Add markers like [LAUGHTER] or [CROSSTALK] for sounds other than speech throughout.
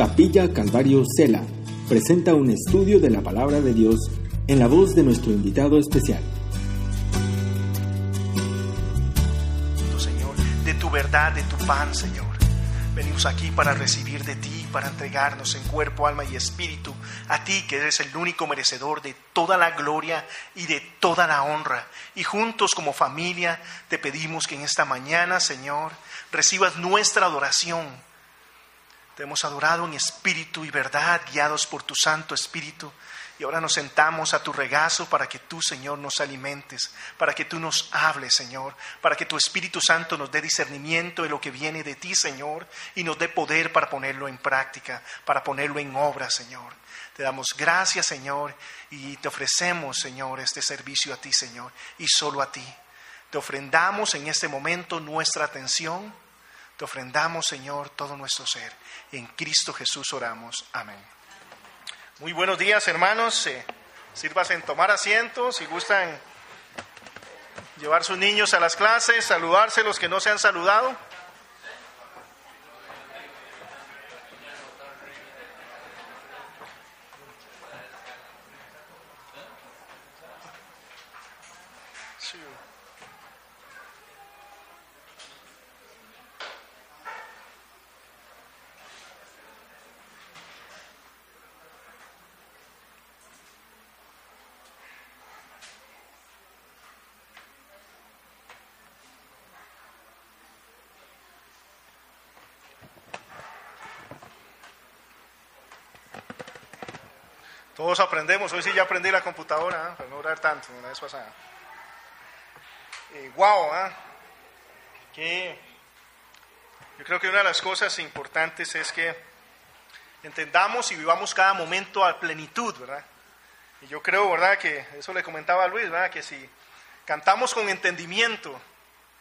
Capilla Calvario Cela presenta un estudio de la palabra de Dios en la voz de nuestro invitado especial. Señor, de tu verdad, de tu pan, Señor. Venimos aquí para recibir de ti, para entregarnos en cuerpo, alma y espíritu a ti que eres el único merecedor de toda la gloria y de toda la honra. Y juntos como familia te pedimos que en esta mañana, Señor, recibas nuestra adoración. Hemos adorado en espíritu y verdad, guiados por tu Santo Espíritu. Y ahora nos sentamos a tu regazo para que tú, Señor, nos alimentes, para que tú nos hables, Señor, para que tu Espíritu Santo nos dé discernimiento de lo que viene de ti, Señor, y nos dé poder para ponerlo en práctica, para ponerlo en obra, Señor. Te damos gracias, Señor, y te ofrecemos, Señor, este servicio a ti, Señor, y solo a ti. Te ofrendamos en este momento nuestra atención. Te ofrendamos, Señor, todo nuestro ser. En Cristo Jesús oramos. Amén. Muy buenos días, hermanos. Eh, sírvase en tomar asiento. Si gustan llevar sus niños a las clases, saludarse los que no se han saludado. Todos aprendemos, hoy sí ya aprendí la computadora, ¿eh? para no orar tanto, una vez pasada. Eh, wow, ¿eh? que yo creo que una de las cosas importantes es que entendamos y vivamos cada momento a plenitud, ¿verdad? Y yo creo, ¿verdad? Que eso le comentaba a Luis, ¿verdad? Que si cantamos con entendimiento,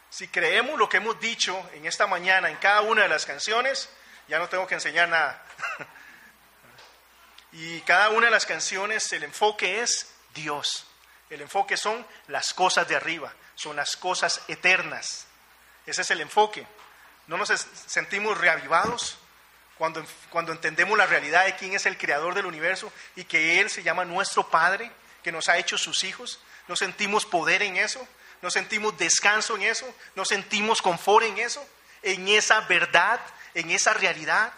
si creemos lo que hemos dicho en esta mañana en cada una de las canciones, ya no tengo que enseñar nada. [LAUGHS] Y cada una de las canciones, el enfoque es Dios. El enfoque son las cosas de arriba, son las cosas eternas. Ese es el enfoque. ¿No nos sentimos reavivados cuando, cuando entendemos la realidad de quién es el creador del universo y que Él se llama nuestro Padre, que nos ha hecho sus hijos? ¿No sentimos poder en eso? ¿No sentimos descanso en eso? ¿No sentimos confort en eso? ¿En esa verdad? ¿En esa realidad?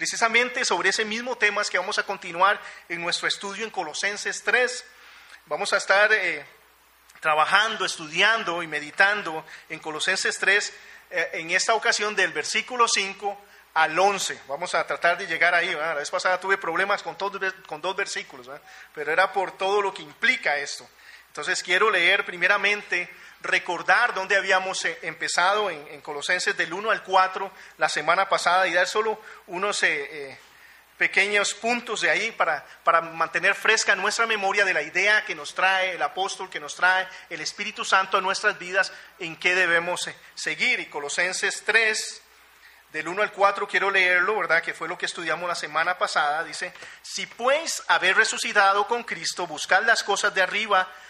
Precisamente sobre ese mismo tema es que vamos a continuar en nuestro estudio en Colosenses 3. Vamos a estar eh, trabajando, estudiando y meditando en Colosenses 3, eh, en esta ocasión del versículo 5 al 11. Vamos a tratar de llegar ahí. La vez pasada tuve problemas con, con dos versículos, pero era por todo lo que implica esto. Entonces quiero leer primeramente recordar dónde habíamos eh, empezado en, Colosenses del 1 al 4 la semana pasada y dar solo unos eh, eh, pequeños puntos de ahí para, para mantener fresca nuestra memoria de la idea que nos trae el apóstol, que nos trae el Espíritu Santo a nuestras vidas, en qué debemos seguir. Y Colosenses 3, del 1 al 4 quiero leerlo, ¿verdad? Que fue lo que estudiamos la semana pasada. Dice, si pues haber resucitado con Cristo, buscad las cosas de arriba,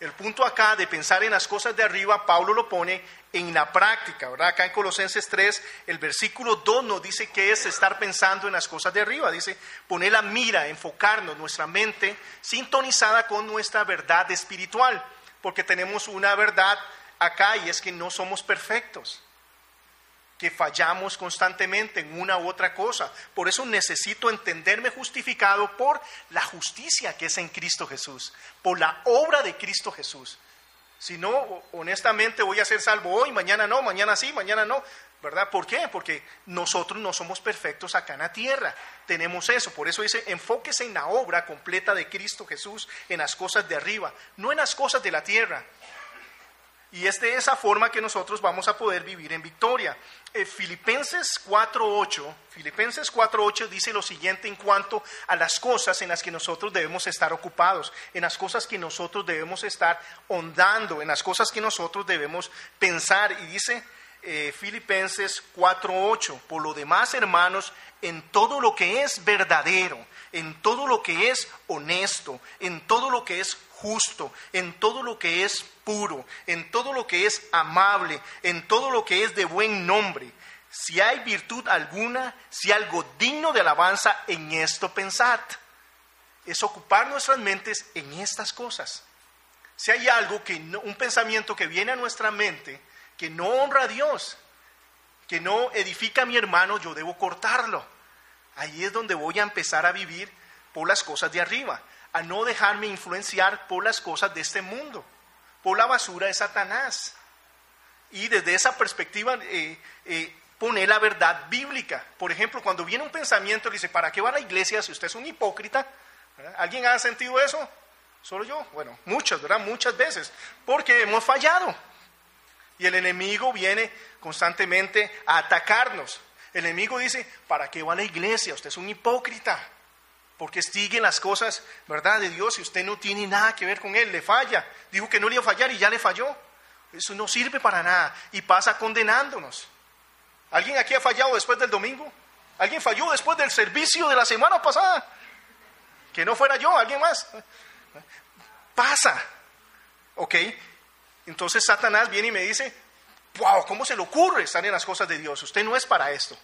El punto acá de pensar en las cosas de arriba, Pablo lo pone en la práctica, ¿verdad? Acá en Colosenses 3, el versículo 2 nos dice que es estar pensando en las cosas de arriba. Dice, poner la mira, enfocarnos, nuestra mente sintonizada con nuestra verdad espiritual, porque tenemos una verdad acá y es que no somos perfectos que fallamos constantemente en una u otra cosa. Por eso necesito entenderme justificado por la justicia que es en Cristo Jesús, por la obra de Cristo Jesús. Si no, honestamente voy a ser salvo hoy, mañana no, mañana sí, mañana no. ¿Verdad? ¿Por qué? Porque nosotros no somos perfectos acá en la tierra. Tenemos eso. Por eso dice, enfóquese en la obra completa de Cristo Jesús, en las cosas de arriba, no en las cosas de la tierra. Y es de esa forma que nosotros vamos a poder vivir en victoria. Eh, Filipenses 4.8, Filipenses 4.8 dice lo siguiente en cuanto a las cosas en las que nosotros debemos estar ocupados, en las cosas que nosotros debemos estar hondando, en las cosas que nosotros debemos pensar. Y dice, eh, Filipenses 4:8. Por lo demás, hermanos, en todo lo que es verdadero, en todo lo que es honesto, en todo lo que es justo, en todo lo que es puro, en todo lo que es amable, en todo lo que es de buen nombre. Si hay virtud alguna, si algo digno de alabanza, en esto pensad. Es ocupar nuestras mentes en estas cosas. Si hay algo que un pensamiento que viene a nuestra mente que no honra a Dios, que no edifica a mi hermano, yo debo cortarlo. Ahí es donde voy a empezar a vivir por las cosas de arriba, a no dejarme influenciar por las cosas de este mundo, por la basura de Satanás. Y desde esa perspectiva eh, eh, poner la verdad bíblica. Por ejemplo, cuando viene un pensamiento y dice, ¿para qué va a la iglesia si usted es un hipócrita? ¿Alguien ha sentido eso? Solo yo. Bueno, muchas, ¿verdad? Muchas veces. Porque hemos fallado. Y el enemigo viene constantemente a atacarnos. El enemigo dice, ¿para qué va a la iglesia? Usted es un hipócrita. Porque sigue las cosas, ¿verdad? De Dios y usted no tiene nada que ver con él, le falla. Dijo que no le iba a fallar y ya le falló. Eso no sirve para nada y pasa condenándonos. ¿Alguien aquí ha fallado después del domingo? ¿Alguien falló después del servicio de la semana pasada? Que no fuera yo, alguien más. Pasa. ¿Ok? Entonces Satanás viene y me dice, wow, ¿cómo se le ocurre estar en las cosas de Dios? Usted no es para esto.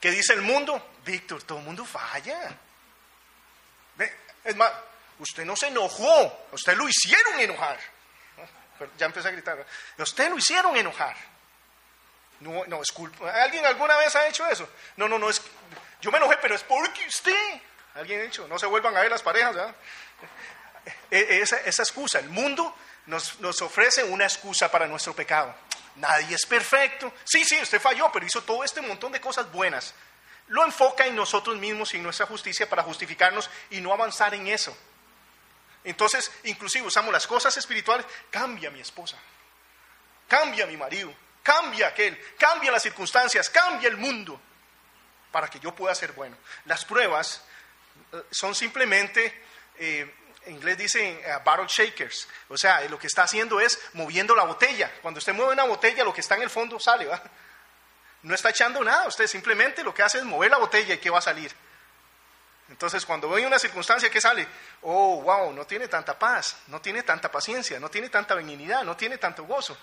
¿Qué dice el mundo? Víctor, todo el mundo falla. Es más, usted no se enojó, usted lo hicieron enojar. Ya empecé a gritar. Usted lo hicieron enojar. No, no, es culpa. ¿Alguien alguna vez ha hecho eso? No, no, no, es. Yo me enojé, pero es porque usted. ¿Alguien ha hecho? No se vuelvan a ver las parejas, ¿verdad? E, e, esa, esa excusa, el mundo nos, ofrece una excusa para nuestro pecado. Nadie es perfecto. Sí, sí, usted falló, pero hizo todo este montón de cosas buenas. Lo enfoca en nosotros mismos y en nuestra justicia para justificarnos y no avanzar en eso. Entonces, inclusive usamos las cosas espirituales. Cambia mi esposa, cambia mi marido, cambia aquel, cambia las circunstancias, cambia el mundo para que yo pueda ser bueno. Las pruebas eh, son simplemente eh, en inglés dicen uh, bottle shakers, o sea, lo que está haciendo es moviendo la botella. Cuando usted mueve una botella, lo que está en el fondo sale, ¿va? No está echando nada, usted simplemente lo que hace es mover la botella y ¿qué va a salir? Entonces, cuando ve una circunstancia que sale, oh, wow, no tiene tanta paz, no tiene tanta paciencia, no tiene tanta benignidad, no tiene tanto gozo.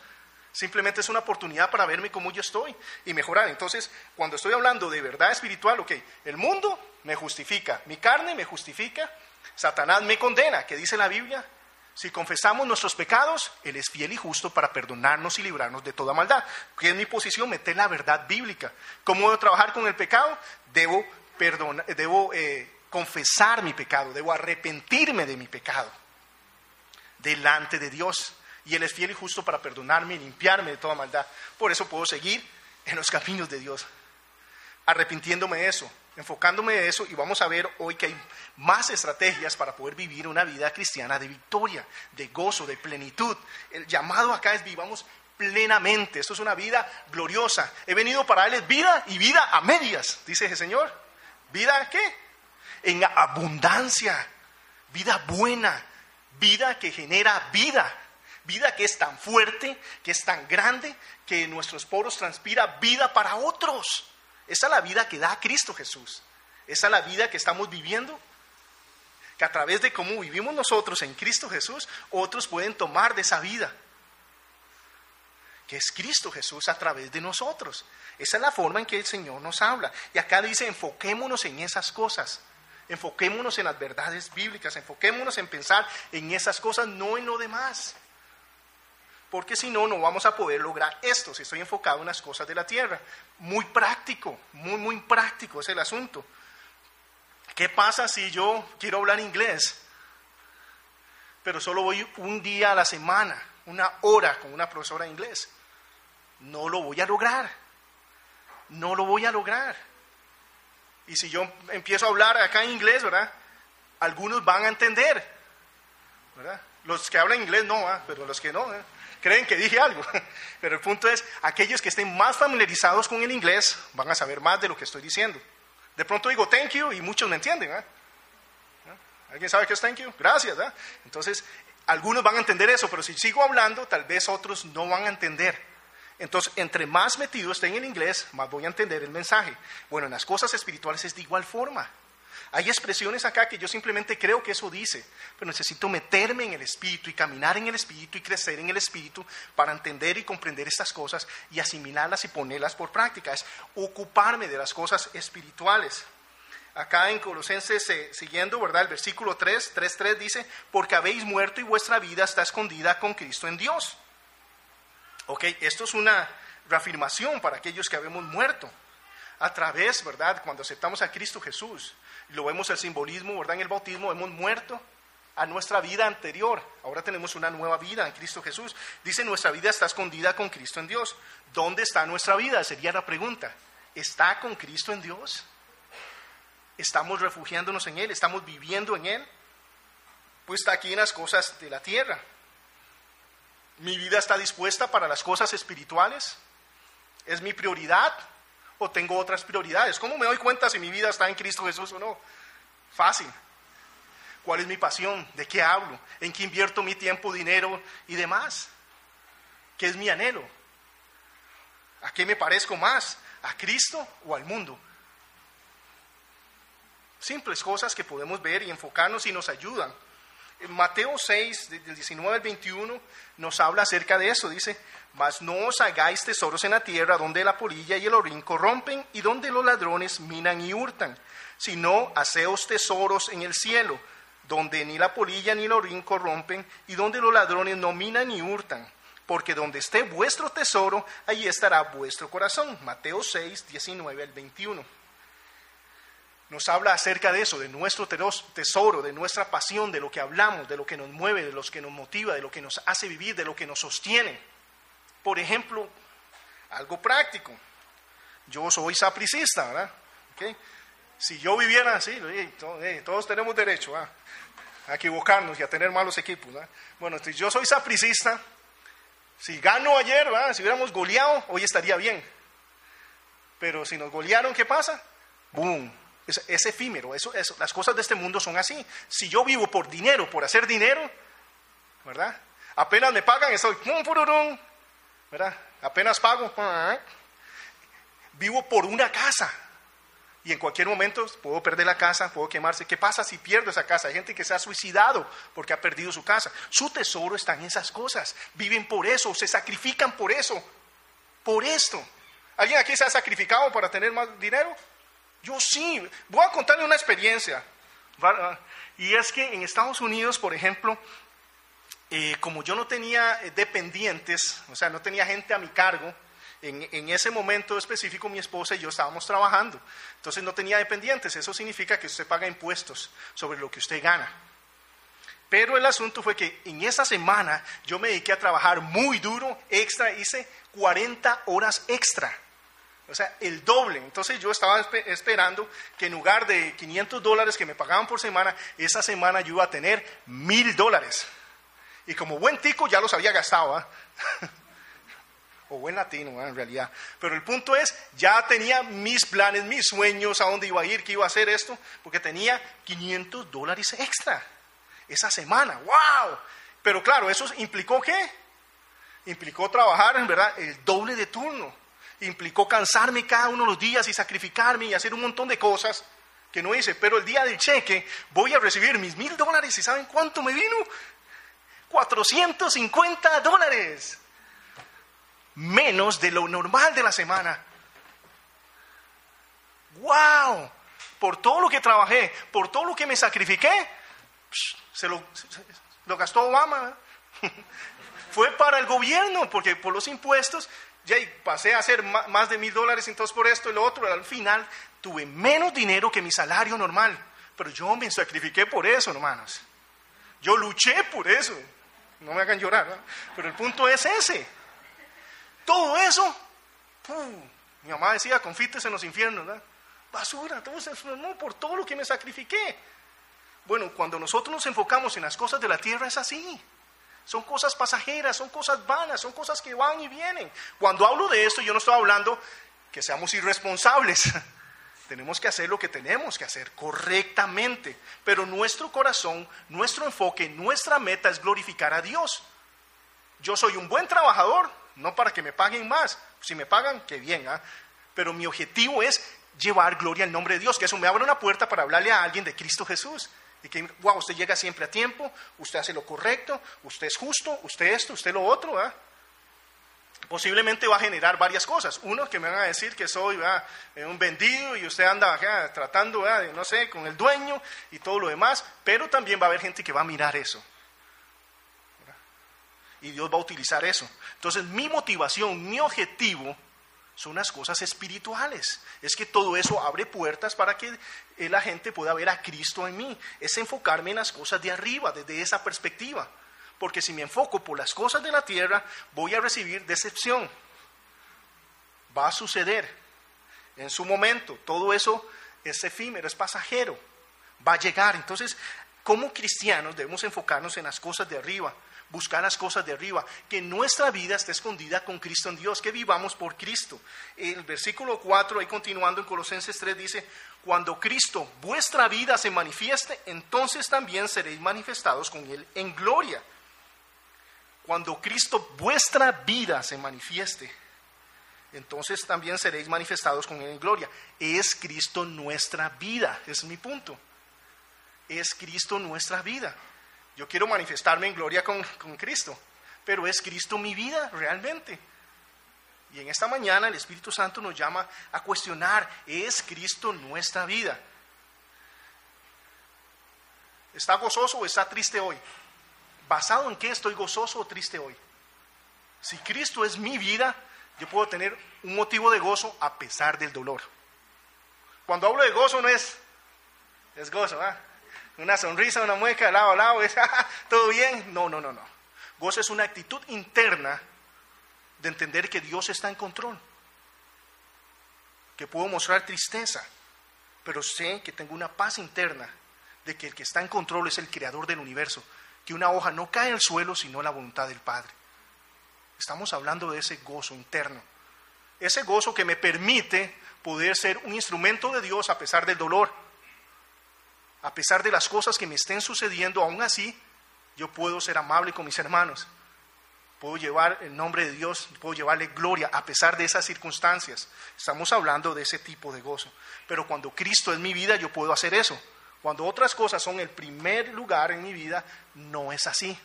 Simplemente es una oportunidad para verme como yo estoy y mejorar. Entonces, cuando estoy hablando de verdad espiritual, ok, el mundo me justifica, mi carne me justifica, Satanás me condena, ¿qué dice la Biblia? Si confesamos nuestros pecados, Él es fiel y justo para perdonarnos y librarnos de toda maldad. ¿Qué es mi posición? Meter la verdad bíblica. ¿Cómo debo trabajar con el pecado? Debo, debo eh, confesar mi pecado, debo arrepentirme de mi pecado delante de Dios. Y Él es fiel y justo para perdonarme y limpiarme de toda maldad. Por eso puedo seguir en los caminos de Dios, arrepintiéndome de eso, enfocándome en eso y vamos a ver hoy que hay más estrategias para poder vivir una vida cristiana de victoria, de gozo, de plenitud. El llamado acá es vivamos plenamente. Esto es una vida gloriosa. He venido para darles vida y vida a medias, dice el Señor. ¿Vida qué? En abundancia. Vida buena. Vida que genera vida. Vida que es tan fuerte, que es tan grande, que en nuestros poros transpira vida para otros. Esa es la vida que da Cristo Jesús. Esa es la vida que estamos viviendo. Que a través de cómo vivimos nosotros en Cristo Jesús, otros pueden tomar de esa vida. Que es Cristo Jesús a través de nosotros. Esa es la forma en que el Señor nos habla. Y acá dice, enfoquémonos en esas cosas. Enfoquémonos en las verdades bíblicas. Enfoquémonos en pensar en esas cosas, no en lo demás porque si no, no vamos a poder lograr esto si estoy enfocado en las cosas de la tierra. Muy práctico, muy, muy práctico es el asunto. ¿Qué pasa si yo quiero hablar inglés, pero solo voy un día a la semana, una hora con una profesora de inglés? No lo voy a lograr. No lo voy a lograr. Y si yo empiezo a hablar acá en inglés, ¿verdad? Algunos van a entender, ¿verdad? Los que hablan inglés no, pero los que no, ¿eh? Creen que dije algo. [LAUGHS] Pero el punto es, aquellos que estén más familiarizados con el inglés van a saber más de lo que estoy diciendo. De pronto digo thank you y muchos me entienden. ¿eh? ¿Alguien sabe qué es thank you? Gracias. ¿eh? Entonces, algunos van a entender eso, pero si sigo hablando, tal vez otros no van a entender. Entonces, entre más metido esté en el inglés, más voy a entender el mensaje. Bueno, en las cosas espirituales es de igual forma. Hay expresiones acá que yo simplemente creo que eso dice, pero necesito meterme en el Espíritu y caminar en el Espíritu y crecer en el Espíritu para entender y comprender estas cosas y asimilarlas y ponerlas por práctica. Es ocuparme de las cosas espirituales. Acá en Colosenses, eh, siguiendo, ¿verdad? El versículo 3, 3, 3 dice, porque habéis muerto y vuestra vida está escondida con Cristo en Dios. Ok, esto es una reafirmación para aquellos que habemos muerto a través, ¿verdad? Cuando aceptamos a Cristo Jesús lo vemos el simbolismo, ¿verdad? En el bautismo hemos muerto a nuestra vida anterior. Ahora tenemos una nueva vida en Cristo Jesús. Dice, nuestra vida está escondida con Cristo en Dios. ¿Dónde está nuestra vida? Sería la pregunta. ¿Está con Cristo en Dios? ¿Estamos refugiándonos en Él? ¿Estamos viviendo en Él? Pues está aquí en las cosas de la tierra. ¿Mi vida está dispuesta para las cosas espirituales? ¿Es mi prioridad? O tengo otras prioridades? ¿Cómo me doy cuenta si mi vida está en Cristo Jesús o no? Fácil. ¿Cuál es mi pasión? ¿De qué hablo? ¿En qué invierto mi tiempo, dinero y demás? ¿Qué es mi anhelo? ¿A qué me parezco más? ¿A Cristo o al mundo? Simples cosas que podemos ver y enfocarnos y nos ayudan. En Mateo 6, del 19 al 21, nos habla acerca de eso. Dice, mas no os hagáis tesoros en la tierra donde la polilla y el orín corrompen y donde los ladrones minan y hurtan, sino haceos tesoros en el cielo, donde ni la polilla ni el orín corrompen y donde los ladrones no minan ni hurtan. Porque donde esté vuestro tesoro, allí estará vuestro corazón. Mateo 6, 19 al 21 nos habla acerca de eso, de nuestro tesoro, de nuestra pasión, de lo que hablamos, de lo que nos mueve, de lo que nos motiva, de lo que nos hace vivir, de lo que nos sostiene. Por ejemplo, algo práctico. Yo soy sapricista, ¿verdad? Si yo viviera así, todos tenemos derecho a equivocarnos y a tener malos equipos. Bueno, si yo soy sapricista, si gano ayer, si hubiéramos goleado, hoy estaría bien. Pero si nos golearon, ¿qué pasa? ¡Boom! Es, efímero, eso, las cosas de este mundo son así. Si yo vivo por dinero, por hacer dinero, ¿verdad? Apenas me pagan, estoy, ¿verdad? Apenas pago, vivo por una casa. Y en cualquier momento puedo perder la casa, puedo quemarse. ¿Qué pasa si pierdo esa casa? Hay gente que se ha suicidado porque ha perdido su casa. Su tesoro está en esas cosas. Viven por eso, se sacrifican por eso, por esto. ¿Alguien aquí se ha sacrificado para tener más dinero? Yo sí, voy a contarle una experiencia. Y es que en Estados Unidos, por ejemplo, como yo no tenía eh, dependientes, o sea, no tenía gente a mi cargo, en, en, ese momento específico mi esposa y yo estábamos trabajando. Entonces no tenía dependientes. Eso significa que usted paga impuestos sobre lo que usted gana. Pero el asunto fue que en esa semana yo me dediqué a trabajar muy duro, extra, hice 40 horas extra. O sea, el doble. Entonces yo estaba esperando que en lugar de 500 dólares que me pagaban por semana, esa semana yo iba a tener mil dólares. Y como buen tico ya los había gastado. ¿ah? [LAUGHS] o buen latino ¿ah? en realidad. Pero el punto es, ya tenía mis planes, mis sueños, a dónde iba a ir, qué iba a hacer esto, porque tenía 500 dólares extra esa semana. ¡Wow! Pero claro, eso implicó qué? Implicó trabajar, en verdad, el doble de turno implicó cansarme cada uno de los días y sacrificarme y hacer un montón de cosas que no hice. Pero el día del cheque voy a recibir mis mil dólares y ¿saben cuánto me vino? 450 dólares. Menos de lo normal de la semana. ¡Wow! Por todo lo que trabajé, por todo lo que me sacrifiqué, se lo, gastó Obama. [LAUGHS] Fue para el gobierno, porque por los impuestos ya pasé a hacer más de mil dólares entonces por esto y lo otro, al final tuve menos dinero que mi salario normal, pero yo me sacrifiqué por eso, hermanos. Yo luché por eso. No me hagan llorar, pero el punto es ese. Todo eso, mi mamá decía, confites en los infiernos, ¿verdad? basura, todo eso, no, por todo lo que me sacrifiqué. Bueno, cuando nosotros nos enfocamos en las cosas de la tierra es así. Son cosas pasajeras, son cosas vanas, son cosas que van y vienen. Cuando hablo de esto, yo no estoy hablando que seamos irresponsables. [LAUGHS] tenemos que hacer lo que tenemos que hacer correctamente. Pero nuestro corazón, nuestro enfoque, nuestra meta es glorificar a Dios. Yo soy un buen trabajador, no para que me paguen más. Si me pagan, qué bien, ¿ah? Pero mi objetivo es llevar gloria al nombre de Dios, que eso me abre una puerta para hablarle a alguien de Cristo Jesús. Y que, wow, usted llega siempre a tiempo, usted hace lo correcto, usted es justo, usted esto, usted lo otro, ¿ah? Posiblemente va a generar varias cosas. Uno, que me van a decir que soy eh, un vendido y usted anda tratando, no sé, con el dueño y todo lo demás, pero también va a haber gente que va a mirar eso. Y Dios va a utilizar eso. Entonces, mi motivación, mi objetivo son las cosas espirituales. Es que todo eso abre puertas para que eh, la gente pueda ver a Cristo en mí. Es enfocarme en las cosas de arriba, desde esa perspectiva porque si me enfoco por las cosas de la tierra, voy a recibir decepción. Va a suceder en su momento. Todo eso es efímero, es pasajero. Va a llegar. Entonces, como cristianos debemos enfocarnos en las cosas de arriba, buscar las cosas de arriba, que nuestra vida esté escondida con Cristo en Dios, que vivamos por Cristo. El versículo 4, ahí continuando en Colosenses 3, dice, cuando Cristo, vuestra vida, se manifieste, entonces también seréis manifestados con Él en gloria. Cuando Cristo vuestra vida se manifieste, entonces también seréis manifestados con Él en gloria. Es Cristo nuestra vida, es mi punto. Es Cristo nuestra vida. Yo quiero manifestarme en gloria con, con Cristo, pero es Cristo mi vida realmente. Y en esta mañana el Espíritu Santo nos llama a cuestionar, ¿es Cristo nuestra vida? ¿Está gozoso o está triste hoy? ¿Basado en qué estoy gozoso o triste hoy? Si Cristo es mi vida, yo puedo tener un motivo de gozo a pesar del dolor. Cuando hablo de gozo no es, es gozo, ¿ah? Una sonrisa, una mueca, lado a lado, es, [LAUGHS] todo bien. No, no, no, no. Gozo es una actitud interna de entender que Dios está en control. Que puedo mostrar tristeza, pero sé que tengo una paz interna de que el que está en control es el creador del universo, que una hoja no cae al suelo sino la voluntad del Padre. Estamos hablando de ese gozo interno, ese gozo que me permite poder ser un instrumento de Dios a pesar del dolor, a pesar de las cosas que me estén sucediendo, aún así yo puedo ser amable con mis hermanos, puedo llevar el nombre de Dios, puedo llevarle gloria a pesar de esas circunstancias. Estamos hablando de ese tipo de gozo. Pero cuando Cristo es mi vida, yo puedo hacer eso. Cuando otras cosas son el primer lugar en mi vida, no es así.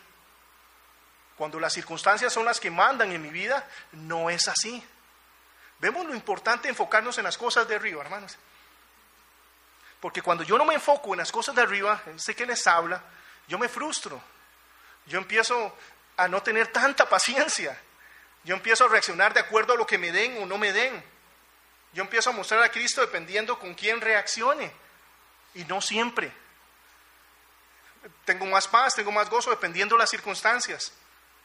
Cuando las circunstancias son las que mandan en mi vida, no es así. Vemos lo importante enfocarnos en las cosas de arriba, hermanos. Porque cuando yo no me enfoco en las cosas de arriba, sé que les habla, yo me frustro. Yo empiezo a no tener tanta paciencia. Yo empiezo a reaccionar de acuerdo a lo que me den o no me den. Yo empiezo a mostrar a Cristo dependiendo con quién reaccione. Y no siempre. Tengo más paz, tengo más gozo dependiendo de las circunstancias.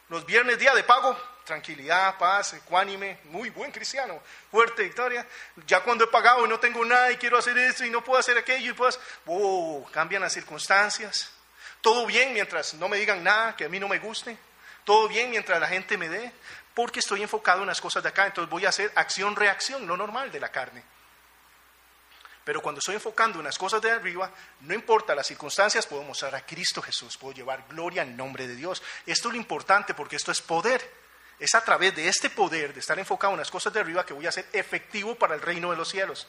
Los viernes, día de pago, tranquilidad, paz, ecuánime, muy buen cristiano, fuerte, victoria. Ya cuando he pagado y no tengo nada y quiero hacer esto y no puedo hacer aquello, y pues, oh, cambian las circunstancias. Todo bien mientras no me digan nada que a mí no me guste. Todo bien mientras la gente me dé, porque estoy enfocado en las cosas de acá. Entonces voy a hacer acción-reacción, lo normal de la carne. Pero cuando estoy enfocando en las cosas de arriba, no importa las circunstancias, puedo mostrar a Cristo Jesús, puedo llevar gloria en nombre de Dios. Esto es lo importante porque esto es poder. Es a través de este poder, de estar enfocado en las cosas de arriba, que voy a ser efectivo para el reino de los cielos,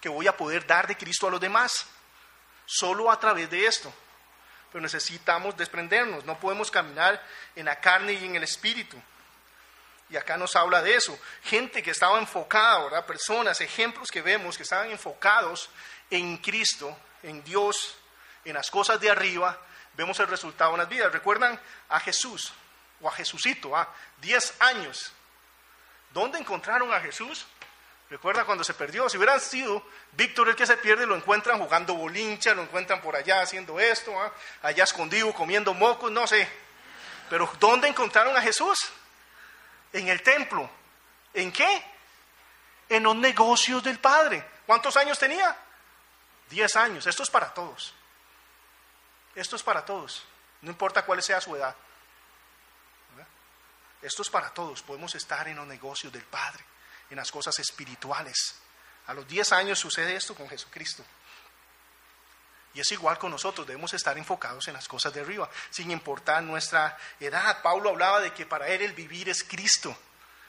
que voy a poder dar de Cristo a los demás. Solo a través de esto. Pero necesitamos desprendernos, no podemos caminar en la carne y en el espíritu. Y acá nos habla de eso. Gente que estaba enfocada. Personas, ejemplos que vemos que estaban enfocados en Cristo, en Dios, en las cosas de arriba, vemos el resultado en las vidas. ¿Recuerdan a Jesús o a Jesucito? ¿ah? Diez años. ¿Dónde encontraron a Jesús? Recuerda cuando se perdió. Si hubieran sido Víctor el que se pierde, lo encuentran jugando bolincha, lo encuentran por allá haciendo esto, ¿ah? allá escondido, comiendo mocos, no sé. Pero ¿dónde encontraron a Jesús? En el templo. ¿En qué? En los negocios del Padre. ¿Cuántos años tenía? Diez años. Esto es para todos. Esto es para todos. No importa cuál sea su edad. Esto es para todos. Podemos estar en los negocios del Padre, en las cosas espirituales. A los diez años sucede esto con Jesucristo. Y es igual con nosotros, debemos estar enfocados en las cosas de arriba, sin importar nuestra edad. Pablo hablaba de que para él el vivir es Cristo.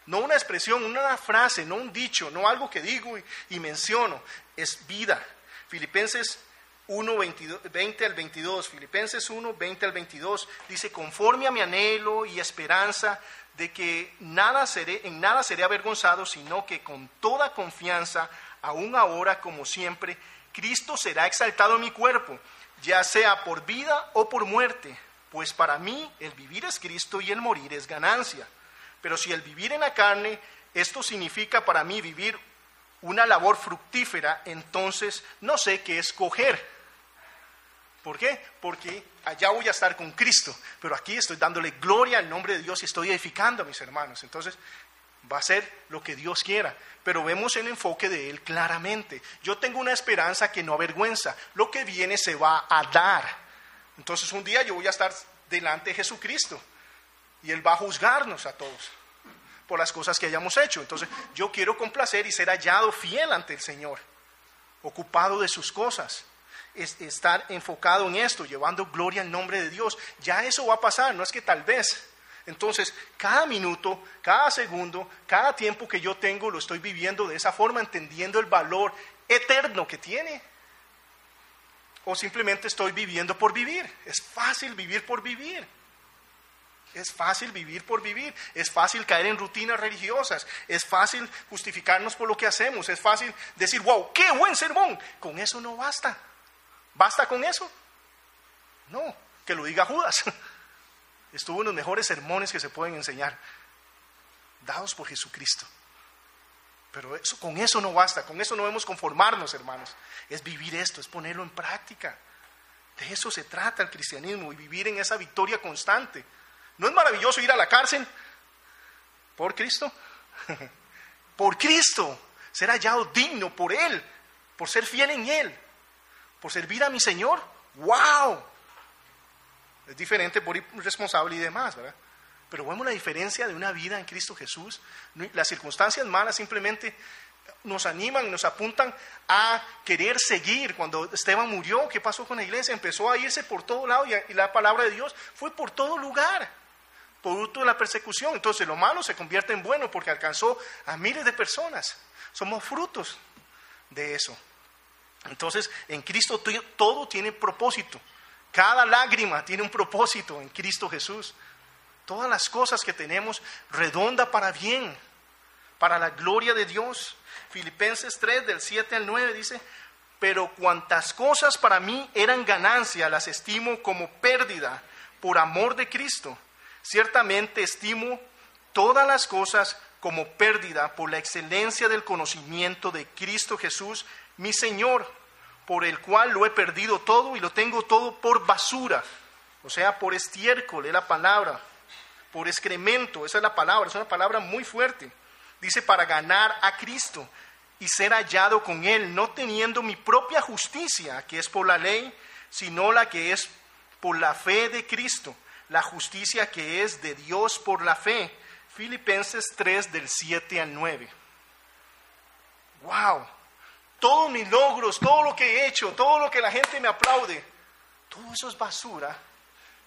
No una expresión, una frase, no un dicho, no algo que digo y, menciono. Es vida. Filipenses 1, 20 al 22. Filipenses 1, 20 al 22. Dice, conforme a mi anhelo y esperanza de que nada seré, en nada seré avergonzado, sino que con toda confianza, aún ahora como siempre, Cristo será exaltado en mi cuerpo, ya sea por vida o por muerte, pues para mí el vivir es Cristo y el morir es ganancia. Pero si el vivir en la carne, esto significa para mí vivir una labor fructífera, entonces no sé qué escoger. ¿Por qué? Porque allá voy a estar con Cristo, pero aquí estoy dándole gloria al nombre de Dios y estoy edificando a mis hermanos. Entonces, va a ser lo que Dios quiera, pero vemos el enfoque de Él claramente. Yo tengo una esperanza que no avergüenza, lo que viene se va a dar. Entonces un día yo voy a estar delante de Jesucristo y Él va a juzgarnos a todos por las cosas que hayamos hecho. Entonces yo quiero complacer y ser hallado fiel ante el Señor, ocupado de sus cosas. estar enfocado en esto, llevando gloria al nombre de Dios. Ya eso va a pasar, no es que tal vez, entonces, cada minuto, cada segundo, cada tiempo que yo tengo lo estoy viviendo de esa forma, entendiendo el valor eterno que tiene. O simplemente estoy viviendo por vivir. Es fácil vivir por vivir. Es fácil vivir por vivir, es fácil caer en rutinas religiosas, es fácil justificarnos por lo que hacemos, es fácil decir, wow, qué buen sermón. Con eso no basta. ¿Basta con eso? No, que lo diga Judas. [LAUGHS] Estuvo en los mejores sermones que se pueden enseñar, dados por Jesucristo. Pero eso, con eso no basta, con eso no debemos conformarnos, hermanos. Es vivir esto, es ponerlo en práctica. De eso se trata el cristianismo y vivir en esa victoria constante. ¿No es maravilloso ir a la cárcel por Cristo? [LAUGHS] por Cristo, ser hallado digno por Él, por ser fiel en Él, por servir a mi Señor. ¡Wow! Es diferente por irresponsable y demás, ¿verdad? Pero vemos la diferencia de una vida en Cristo Jesús. Las circunstancias malas simplemente nos animan, nos apuntan a querer seguir. Cuando Esteban murió, ¿qué pasó con la iglesia? Empezó a irse por todo lado y la palabra de Dios fue por todo lugar, producto de la persecución. Entonces lo malo se convierte en bueno porque alcanzó a miles de personas. Somos frutos de eso. Entonces, en Cristo todo tiene propósito. Cada lágrima tiene un propósito en Cristo Jesús. Todas las cosas que tenemos redonda para bien, para la gloria de Dios. Filipenses 3 del 7 al 9 dice, pero cuantas cosas para mí eran ganancia, las estimo como pérdida por amor de Cristo. Ciertamente estimo todas las cosas como pérdida por la excelencia del conocimiento de Cristo Jesús, mi Señor por el cual lo he perdido todo y lo tengo todo por basura, o sea, por estiércol, es la palabra, por excremento, esa es la palabra, es una palabra muy fuerte. Dice, para ganar a Cristo y ser hallado con Él, no teniendo mi propia justicia, que es por la ley, sino la que es por la fe de Cristo, la justicia que es de Dios por la fe. Filipenses 3 del 7 al 9. ¡Wow! Todos mis logros, todo lo que he hecho, todo lo que la gente me aplaude, todo eso es basura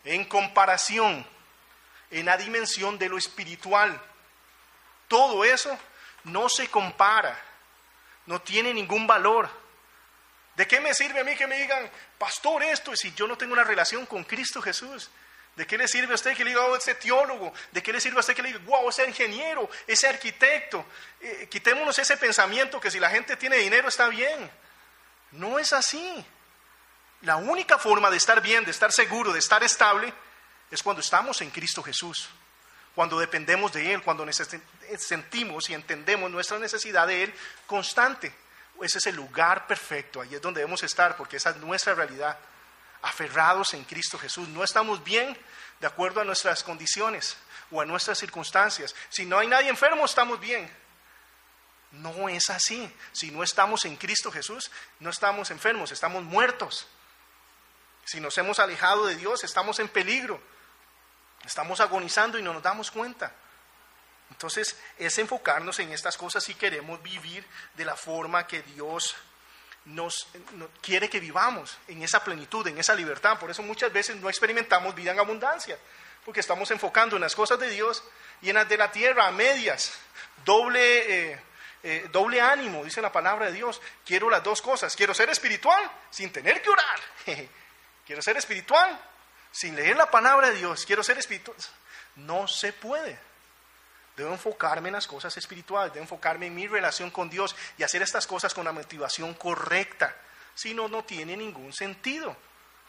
en comparación, en la dimensión de lo espiritual. Todo eso no se compara, no tiene ningún valor. ¿De qué me sirve a mí que me digan, pastor, esto, si yo no tengo una relación con Cristo Jesús? ¿De qué le sirve a usted que le diga, oh, ese teólogo? ¿De qué le sirve a usted que le diga, wow, ese ingeniero, ese arquitecto? Eh, quitémonos ese pensamiento que si la gente tiene dinero está bien. No es así. La única forma de estar bien, de estar seguro, de estar estable, es cuando estamos en Cristo Jesús. Cuando dependemos de Él, cuando sentimos y entendemos nuestra necesidad de Él constante. Ese es el lugar perfecto, ahí es donde debemos estar, porque esa es nuestra realidad aferrados en Cristo Jesús. No estamos bien de acuerdo a nuestras condiciones o a nuestras circunstancias. Si no hay nadie enfermo, estamos bien. No es así. Si no estamos en Cristo Jesús, no estamos enfermos, estamos muertos. Si nos hemos alejado de Dios, estamos en peligro. Estamos agonizando y no nos damos cuenta. Entonces, es enfocarnos en estas cosas si queremos vivir de la forma que Dios nos, quiere que vivamos en esa plenitud, en esa libertad. Por eso muchas veces no experimentamos vida en abundancia, porque estamos enfocando en las cosas de Dios y en las de la tierra, a medias, doble, eh, eh, doble ánimo, dice la palabra de Dios. Quiero las dos cosas, quiero ser espiritual sin tener que orar, [LAUGHS] quiero ser espiritual sin leer la palabra de Dios, quiero ser espiritual. No se puede. Debo enfocarme en las cosas espirituales, debo enfocarme en mi relación con Dios y hacer estas cosas con la motivación correcta. Si no, no tiene ningún sentido.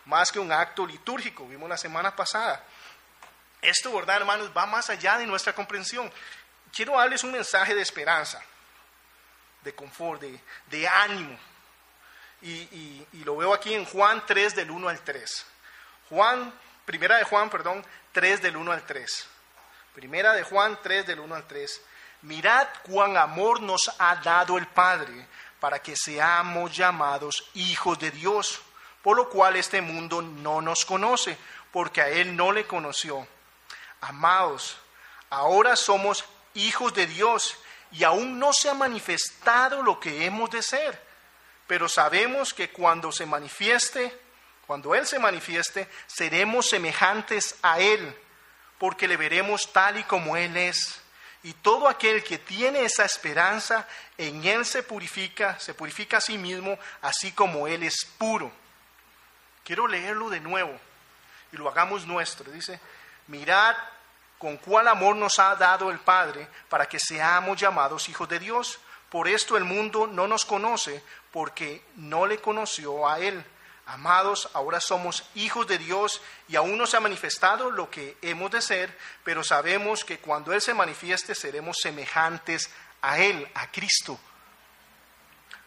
Más que un acto litúrgico, vimos la semana pasada. Esto, ¿verdad, hermanos? Va más allá de nuestra comprensión. Quiero darles un mensaje de esperanza, de confort, de, ánimo. Y, y, lo veo aquí en Juan 3 del 1 al 3. Juan, primera de Juan, perdón, 3 del 1 al 3. Primera de Juan 3 del 1 al 3. Mirad cuán amor nos ha dado el Padre para que seamos llamados hijos de Dios, por lo cual este mundo no nos conoce, porque a Él no le conoció. Amados, ahora somos hijos de Dios y aún no se ha manifestado lo que hemos de ser, pero sabemos que cuando se manifieste, cuando Él se manifieste, seremos semejantes a Él, porque le veremos tal y como Él es. Y todo aquel que tiene esa esperanza, en Él se purifica, se purifica a sí mismo, así como Él es puro. Quiero leerlo de nuevo y lo hagamos nuestro. Dice, mirad con cuál amor nos ha dado el Padre para que seamos llamados hijos de Dios. Por esto el mundo no nos conoce porque no le conoció a Él. Amados, ahora somos hijos de Dios y aún no se ha manifestado lo que hemos de ser, pero sabemos que cuando Él se manifieste seremos semejantes a Él, a Cristo,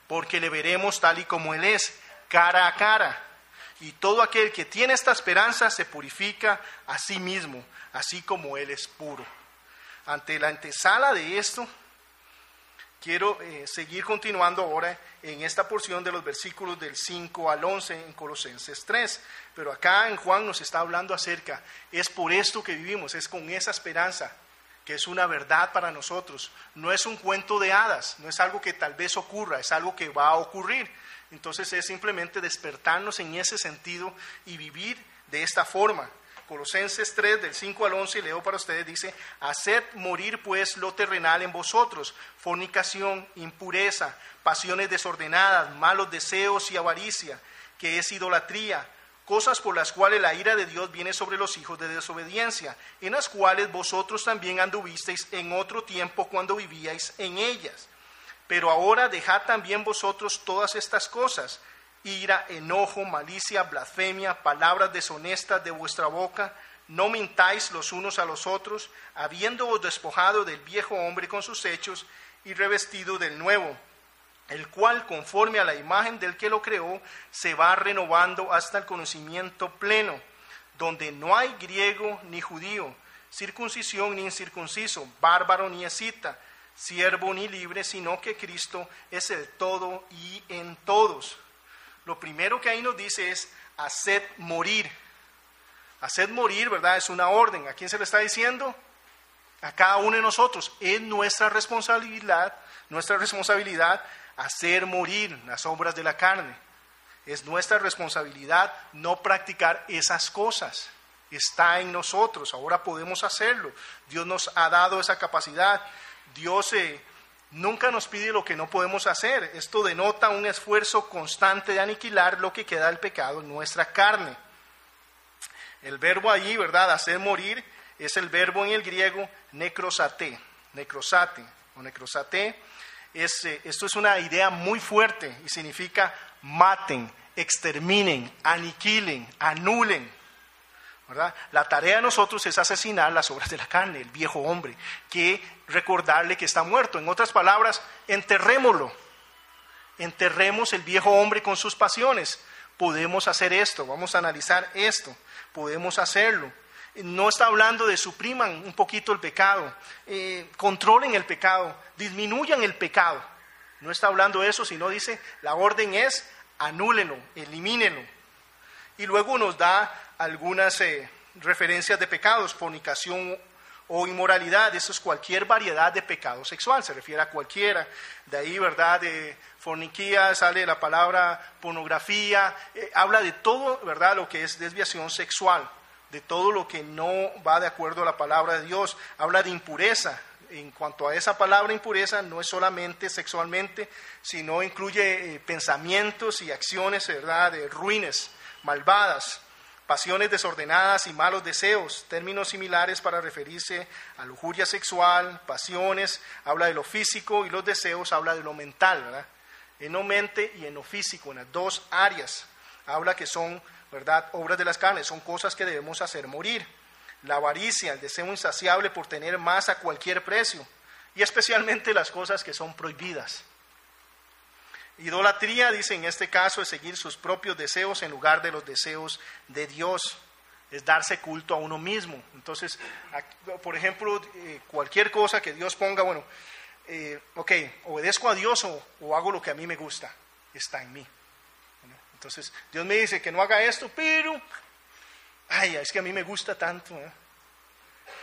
porque le veremos tal y como Él es, cara a cara. Y todo aquel que tiene esta esperanza se purifica a sí mismo, así como Él es puro. Ante la antesala de esto, quiero eh, seguir continuando ahora en esta porción de los versículos del 5 al 11 en Colosenses 3. Pero acá en Juan nos está hablando acerca, es por esto que vivimos, es con esa esperanza, que es una verdad para nosotros. No es un cuento de hadas, no es algo que tal vez ocurra, es algo que va a ocurrir. Entonces es simplemente despertarnos en ese sentido y vivir de esta forma. Colosenses 3, del 5 al 11, leo para ustedes, dice, haced morir pues lo terrenal en vosotros, fornicación, impureza, pasiones desordenadas, malos deseos y avaricia, que es idolatría, cosas por las cuales la ira de Dios viene sobre los hijos de desobediencia, en las cuales vosotros también anduvisteis en otro tiempo cuando vivíais en ellas. Pero ahora dejad también vosotros todas estas cosas, ira, enojo, malicia, blasfemia, palabras deshonestas de vuestra boca. No mintáis los unos a los otros, habiéndoos despojado del viejo hombre con sus hechos y revestido del nuevo, el cual, conforme a la imagen del que lo creó, se va renovando hasta el conocimiento pleno, donde no hay griego ni judío, circuncisión ni incircunciso, bárbaro ni escita, siervo ni libre, sino que Cristo es el todo y en todos lo primero que ahí nos dice es haced morir. Haced morir, ¿verdad? Es una orden. ¿A quién se le está diciendo? A cada uno de nosotros. Es nuestra responsabilidad, nuestra responsabilidad hacer morir las obras de la carne. Es nuestra responsabilidad no practicar esas cosas. Está en nosotros, ahora podemos hacerlo. Dios nos ha dado esa capacidad. Dios eh, nunca nos pide lo que no podemos hacer. Esto denota un esfuerzo constante de aniquilar lo que queda del pecado en nuestra carne. El verbo allí, ¿verdad? Hacer morir es el verbo en el griego necrosate, necrosate o necrosate. Es, eh, esto es una idea muy fuerte y significa maten, exterminen, aniquilen, anulen. La tarea de nosotros es asesinar las obras de la carne, el viejo hombre, que recordarle que está muerto. En otras palabras, enterrémoslo. Enterremos el viejo hombre con sus pasiones. Podemos hacer esto, vamos a analizar esto, podemos hacerlo. No está hablando de supriman un poquito el pecado, eh, controlen el pecado, disminuyan el pecado. No está hablando de eso, sino dice, la orden es anúlenlo, elimínenlo. Y luego nos da algunas eh, referencias de pecados, fornicación o inmoralidad, eso es cualquier variedad de pecado sexual, se refiere a cualquiera. De ahí, ¿verdad? De forniquía sale la palabra pornografía, eh, habla de todo, ¿verdad? Lo que es desviación sexual. de todo lo que no va de acuerdo a la palabra de Dios. Habla de impureza. En cuanto a esa palabra impureza, no es solamente sexualmente, sino incluye eh, pensamientos y acciones, ¿verdad?, de ruines, malvadas, pasiones desordenadas y malos deseos, términos similares para referirse a lujuria sexual, pasiones, habla de lo físico y los deseos habla de lo mental, ¿verdad? En lo mente y en lo físico, en las dos áreas. Habla que son ¿verdad? Obras de las carnes, son cosas que debemos hacer morir. La avaricia, el deseo insaciable por tener más a cualquier precio, y especialmente las cosas que son prohibidas. Idolatría, dice en este caso, es seguir sus propios deseos en lugar de los deseos de Dios, es darse culto a uno mismo. Entonces, por ejemplo, eh, cualquier cosa que Dios ponga, bueno, eh, ok, obedezco a Dios o hago lo que a mí me gusta, está en mí. Entonces, Dios me dice que no haga esto, pero, ay, es que a mí me gusta tanto. ¿eh?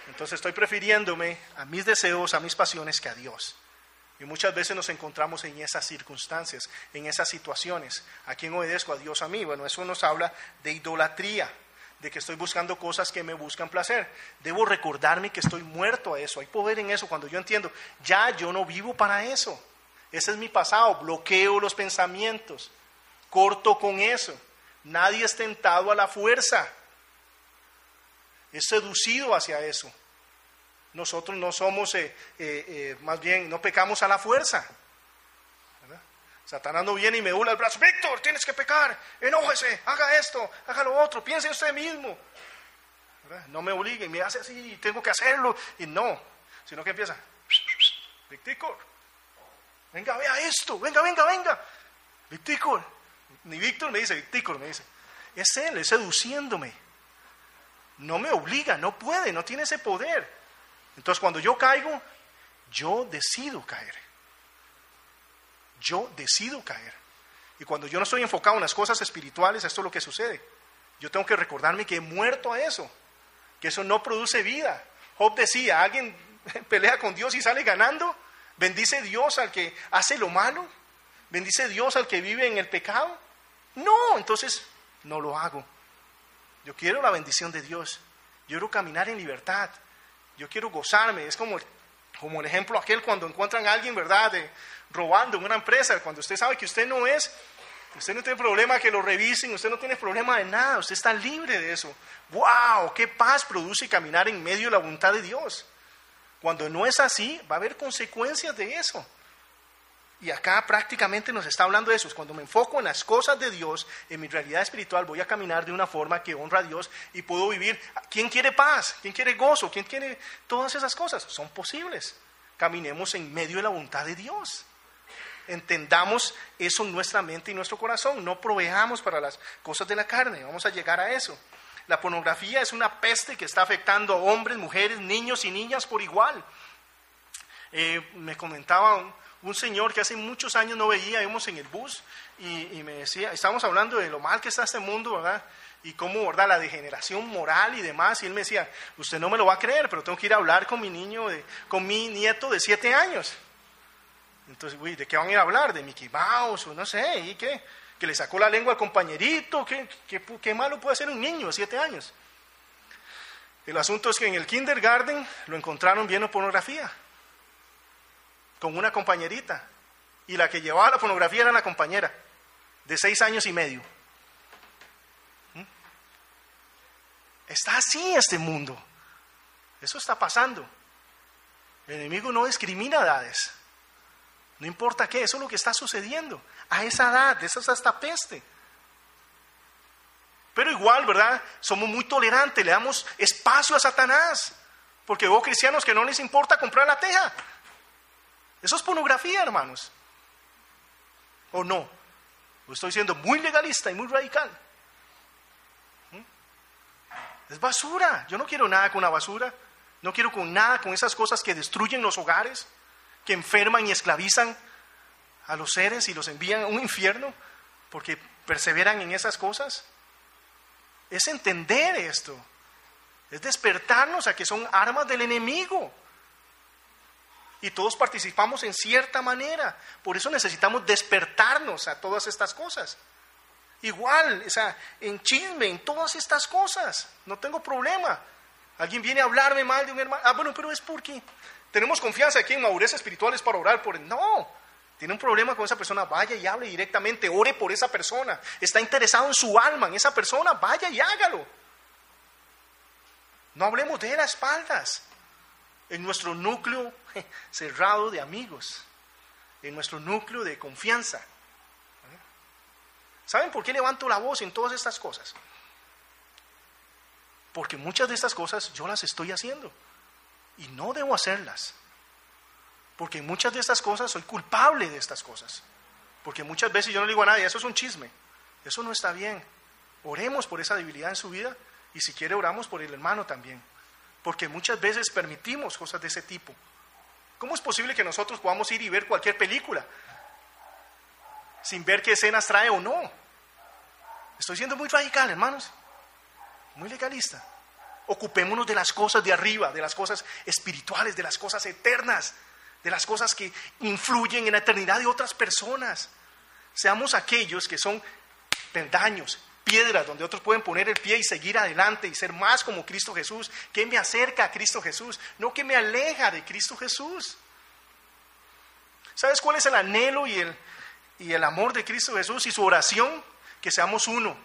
Entonces estoy prefiriéndome a mis deseos, a mis pasiones que a Dios. Y muchas veces nos encontramos en esas circunstancias, en esas situaciones. ¿A quién obedezco? A Dios a mí. Bueno, eso nos habla de idolatría, de que estoy buscando cosas que me buscan placer. Debo recordarme que estoy muerto a eso. Hay poder en eso cuando yo entiendo, ya yo no vivo para eso. Ese es mi pasado. Bloqueo los pensamientos corto con eso. Nadie es tentado a la fuerza. Es seducido hacia eso. Nosotros no somos, eh, eh, eh, más bien, no pecamos a la fuerza. Satanás no viene y me hula el brazo. Víctor, tienes que pecar. Enójese, haga esto, haga lo otro. Piense en usted mismo. No me obligue, me hace así, tengo que hacerlo. Y no, sino que empieza. Víctor, venga, vea esto. Venga, venga, venga. Víctor, ni Víctor me dice, Víctor me dice, es él, es seduciéndome. No me obliga, no puede, no tiene ese poder. Entonces cuando yo caigo, yo decido caer. Yo decido caer. Y cuando yo no estoy enfocado en las cosas espirituales, esto es lo que sucede. Yo tengo que recordarme que he muerto a eso, que eso no produce vida. Job decía, alguien [LAUGHS] pelea con Dios y sale ganando, bendice Dios al que hace lo malo, bendice Dios al que vive en el pecado. No, entonces no lo hago. Yo quiero la bendición de Dios. Yo quiero caminar en libertad. Yo quiero gozarme. Es como, como el ejemplo aquel cuando encuentran a alguien, ¿verdad? Robando en una empresa. Cuando usted sabe que usted no es, usted no tiene problema que lo revisen, usted no tiene problema de nada. Usted está libre de eso. ¡Wow! ¡Qué paz produce caminar en medio de la voluntad de Dios! Cuando no es así, va a haber consecuencias de eso. Y acá prácticamente nos está hablando de eso. Cuando me enfoco en las cosas de Dios, en mi realidad espiritual, voy a caminar de una forma que honra a Dios y puedo vivir. ¿Quién quiere paz? ¿Quién quiere gozo? ¿Quién quiere todas esas cosas? Son posibles. Caminemos en medio de la voluntad de Dios. Entendamos eso en nuestra mente y nuestro corazón. No proveamos para las cosas de la carne. Vamos a llegar a eso. La pornografía es una peste que está afectando a hombres, mujeres, niños y niñas por igual. Eh, me comentaba un señor que hace muchos años no veía, íbamos en el bus y, me decía, estábamos hablando de lo mal que está este mundo, ¿verdad? Y cómo, ¿verdad? La degeneración moral y demás. Y él me decía, usted no me lo va a creer, pero tengo que ir a hablar con mi niño, con mi nieto de siete años. Entonces, uy, ¿de qué van a ir a hablar? ¿De Mickey Mouse o no sé? ¿Y qué? Que le sacó la lengua al compañerito. ¿Qué, qué, qué malo puede ser un niño de siete años? El asunto es que en el kindergarten lo encontraron viendo pornografía con una compañerita. Y la que llevaba la pornografía era la compañera, de seis años y medio. ¿Mm? Está así este mundo. Eso está pasando. El enemigo no discrimina edades. No importa qué, eso es lo que está sucediendo. A esa edad, esa es esta peste. Pero igual, ¿verdad? Somos muy tolerantes, le damos espacio a Satanás. Porque veo cristianos que no les importa comprar la teja. Eso es pornografía, hermanos. ¿O no? estoy siendo muy legalista y muy radical. ¿Mm? Es basura. Yo no quiero nada con la basura. No quiero con nada con esas cosas que destruyen los hogares, que enferman y esclavizan a los seres y los envían a un infierno porque perseveran en esas cosas. Es entender esto. Es despertarnos a que son armas del enemigo y todos participamos en cierta manera. Por eso necesitamos despertarnos a todas estas cosas. Igual, o sea, en chisme, en todas estas cosas. No tengo problema. Alguien viene a hablarme mal de un hermano. Ah, bueno, pero es porque tenemos confianza aquí en madurez espirituales para orar por él. No, tiene un problema con esa persona, vaya y hable directamente, ore por esa persona. Está interesado en su alma, en esa persona, vaya y hágalo. No hablemos de las espaldas. En nuestro núcleo cerrado de amigos, en nuestro núcleo de confianza. ¿Saben por qué levanto la voz en todas estas cosas? Porque muchas de estas cosas yo las estoy haciendo y no debo hacerlas. Porque muchas de estas cosas soy culpable de estas cosas. Porque muchas veces yo no le digo a nadie, eso es un chisme, eso no está bien. Oremos por esa debilidad en su vida y si quiere oramos por el hermano también. Porque muchas veces permitimos cosas de ese tipo. ¿Cómo es posible que nosotros podamos ir y ver cualquier película sin ver qué escenas trae o no? Estoy siendo muy radical, hermanos muy legalista. Ocupémonos de las cosas de arriba, de las cosas espirituales, de las cosas eternas, de las cosas que influyen en la eternidad de otras personas. Seamos aquellos que son peldaños, piedras donde otros pueden poner el pie y seguir adelante y ser más como Cristo Jesús, que me acerca a Cristo Jesús, no que me aleja de Cristo Jesús. ¿Sabes cuál es el anhelo y el, y el amor de Cristo Jesús y su oración? Que seamos uno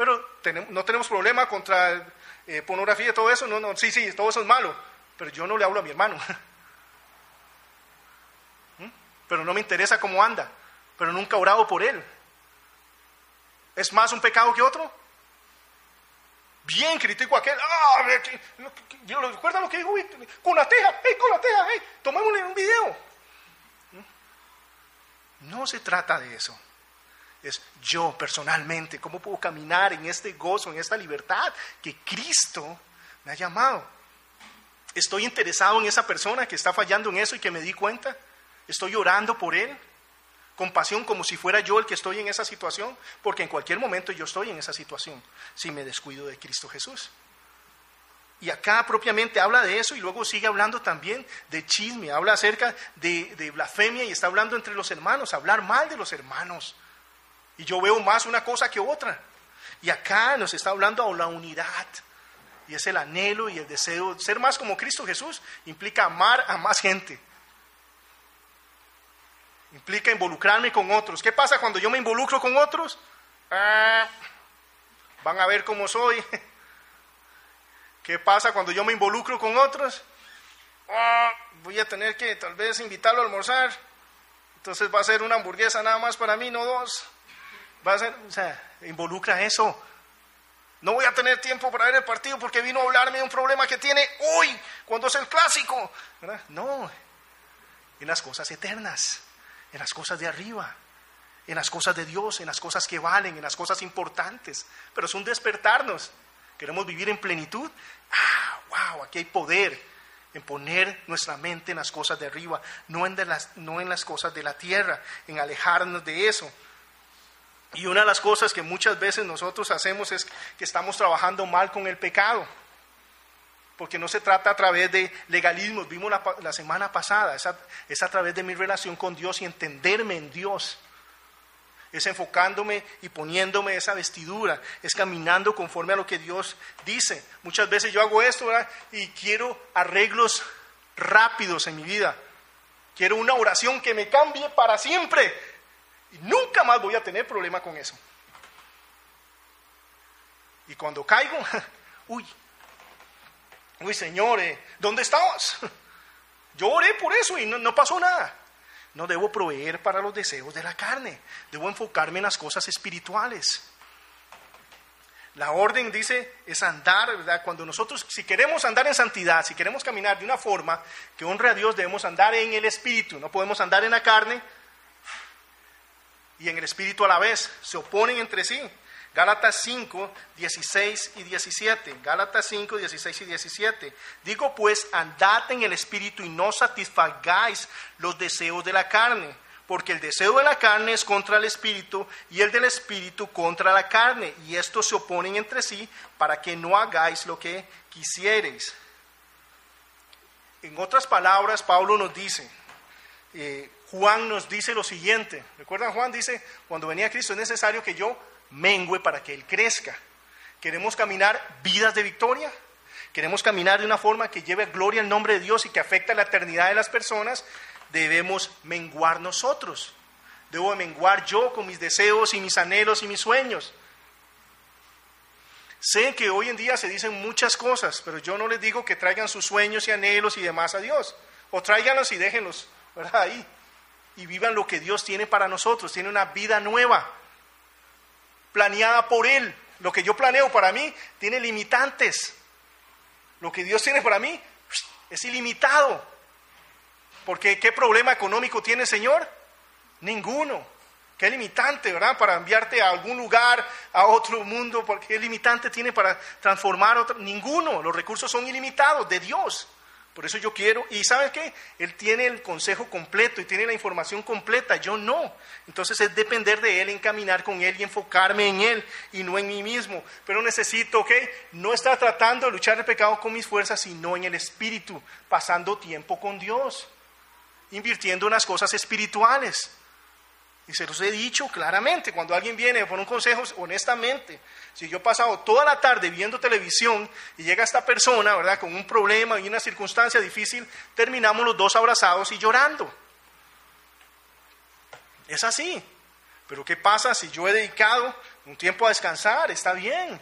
pero no tenemos problema contra eh, pornografía y todo eso. No, no, sí, sí, todo eso es malo. Pero yo no le hablo a mi hermano. [LAUGHS] ¿Mm? Pero no me interesa cómo anda. Pero nunca he orado por él. ¿Es más un pecado que otro? Bien, critico aquel. Ah, ¿Recuerda lo que dijo? Con la teja, hey, con la teja, hey, tomémosle un video. ¿Mm? No se trata de eso es yo personalmente, cómo puedo caminar en este gozo, en esta libertad que Cristo me ha llamado. Estoy interesado en esa persona que está fallando en eso y que me di cuenta. Estoy orando por él, compasión como si fuera yo el que estoy en esa situación, porque en cualquier momento yo estoy en esa situación si me descuido de Cristo Jesús. Y acá propiamente habla de eso y luego sigue hablando también de chisme, habla acerca de, blasfemia y está hablando entre los hermanos, hablar mal de los hermanos. Y yo veo más una cosa que otra. Y acá nos está hablando a la unidad. Y es el anhelo y el deseo. Ser más como Cristo Jesús implica amar a más gente. Implica involucrarme con otros. ¿Qué pasa cuando yo me involucro con otros? Ah, van a ver cómo soy. [LAUGHS] ¿Qué pasa cuando yo me involucro con otros? Ah, voy a tener que tal vez invitarlo a almorzar. Entonces va a ser una hamburguesa nada más para mí, no dos. Va a ser, o sea, involucra eso. No voy a tener tiempo para ver el partido porque vino a hablarme de un problema que tiene hoy, cuando es el clásico. No, en las cosas eternas, en las cosas de arriba, en las cosas de Dios, en las cosas que valen, en las cosas importantes. Pero es un despertarnos. Queremos vivir en plenitud. Ah, wow, aquí hay poder en poner nuestra mente en las cosas de arriba, no en, las, no en las cosas de la tierra, en alejarnos de eso. Y una de las cosas que muchas veces nosotros hacemos es que estamos trabajando mal con el pecado, porque no se trata a través de legalismos, vimos la, semana pasada, es a, través de mi relación con Dios y entenderme en Dios, es enfocándome y poniéndome esa vestidura, es caminando conforme a lo que Dios dice. Muchas veces yo hago esto y quiero arreglos rápidos en mi vida, quiero una oración que me cambie para siempre, y nunca más voy a tener problema con eso. Y cuando caigo, [LAUGHS] uy, uy, señores, ¿dónde estabas? Yo oré por eso y no, no pasó nada. No debo proveer para los deseos de la carne. Debo enfocarme en las cosas espirituales. La orden dice es andar, ¿verdad? Cuando nosotros, si queremos andar en santidad, si queremos caminar de una forma que honre a Dios, debemos andar en el espíritu. No podemos andar en la carne y en el espíritu a la vez, se oponen entre sí. Gálatas 5, 16 y 17. Gálatas 5, 16 y 17. Digo pues, andad en el espíritu y no satisfagáis los deseos de la carne, porque el deseo de la carne es contra el espíritu y el del espíritu contra la carne, y estos se oponen entre sí para que no hagáis lo que quisiereis. En otras palabras, Pablo nos dice, eh, Juan nos dice lo siguiente. ¿Recuerdan Juan? Dice, cuando venía Cristo es necesario que yo mengüe para que Él crezca. ¿Queremos caminar vidas de victoria? ¿Queremos caminar de una forma que lleve gloria al nombre de Dios y que afecte a la eternidad de las personas? Debemos menguar nosotros. Debo menguar yo con mis deseos y mis anhelos y mis sueños. Sé que hoy en día se dicen muchas cosas, pero yo no les digo que traigan sus sueños y anhelos y demás a Dios. O tráiganlos y déjenlos ahí. Y vivan lo que Dios tiene para nosotros. Tiene una vida nueva, planeada por Él. Lo que yo planeo para mí tiene limitantes. Lo que Dios tiene para mí es ilimitado. Porque ¿qué problema económico tiene Señor? Ninguno. ¿Qué limitante, verdad? Para enviarte a algún lugar, a otro mundo, porque ¿qué limitante tiene para transformar otro? Ninguno. Los recursos son ilimitados de Dios. Por eso yo quiero, y ¿sabes qué? Él tiene el consejo completo y tiene la información completa, yo no. Entonces es depender de Él, encaminar con Él y enfocarme en Él y no en mí mismo. Pero necesito, ¿ok? No estar tratando de luchar el pecado con mis fuerzas, sino en el Espíritu, pasando tiempo con Dios, invirtiendo en las cosas espirituales. Y se los he dicho claramente, cuando alguien viene por un consejo, honestamente, si yo he pasado toda la tarde viendo televisión y llega esta persona, ¿verdad?, con un problema y una circunstancia difícil, terminamos los dos abrazados y llorando. Es así. Pero ¿qué pasa si yo he dedicado un tiempo a descansar? Está bien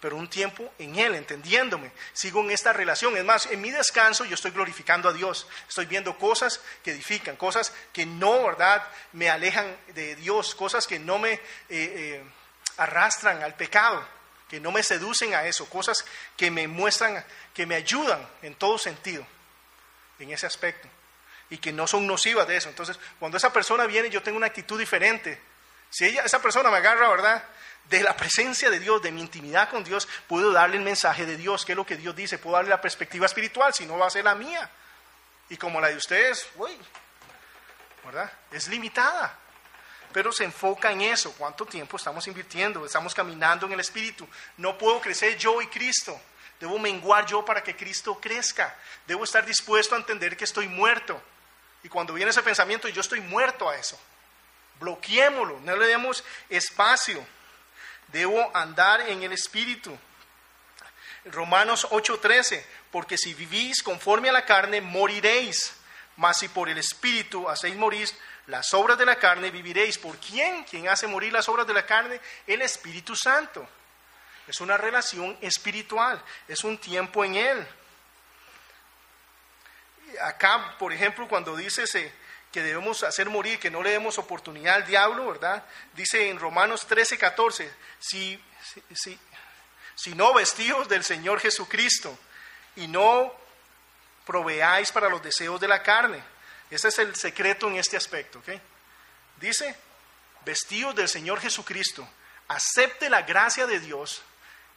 pero un tiempo en Él, entendiéndome. Sigo en esta relación. Es más, en mi descanso yo estoy glorificando a Dios. Estoy viendo cosas que edifican, cosas que no, ¿verdad?, me alejan de Dios, cosas que no me eh, eh, arrastran al pecado, que no me seducen a eso, cosas que me muestran, que me ayudan en todo sentido, en ese aspecto, y que no son nocivas de eso. Entonces, cuando esa persona viene, yo tengo una actitud diferente. Si ella, esa persona me agarra, ¿verdad? de la presencia de Dios, de mi intimidad con Dios, puedo darle el mensaje de Dios, que es lo que Dios dice, puedo darle la perspectiva espiritual, si no va a ser la mía. Y como la de ustedes, uy, ¿verdad? Es limitada. Pero se enfoca en eso, cuánto tiempo estamos invirtiendo, estamos caminando en el Espíritu. No puedo crecer yo y Cristo, debo menguar yo para que Cristo crezca. Debo estar dispuesto a entender que estoy muerto. Y cuando viene ese pensamiento, yo estoy muerto a eso. Bloqueémoslo, no le demos espacio. Debo andar en el Espíritu. Romanos 8:13, porque si vivís conforme a la carne, moriréis, mas si por el Espíritu hacéis morir las obras de la carne, viviréis. ¿Por quién? ¿Quién hace morir las obras de la carne? El Espíritu Santo. Es una relación espiritual, es un tiempo en Él. Acá, por ejemplo, cuando dice que debemos hacer morir, que no le demos oportunidad al diablo, ¿verdad? Dice en Romanos 13, 14, si, si, si no vestidos del Señor Jesucristo y no proveáis para los deseos de la carne. Ese es el secreto en este aspecto, ¿ok? Dice, vestidos del Señor Jesucristo, acepte la gracia de Dios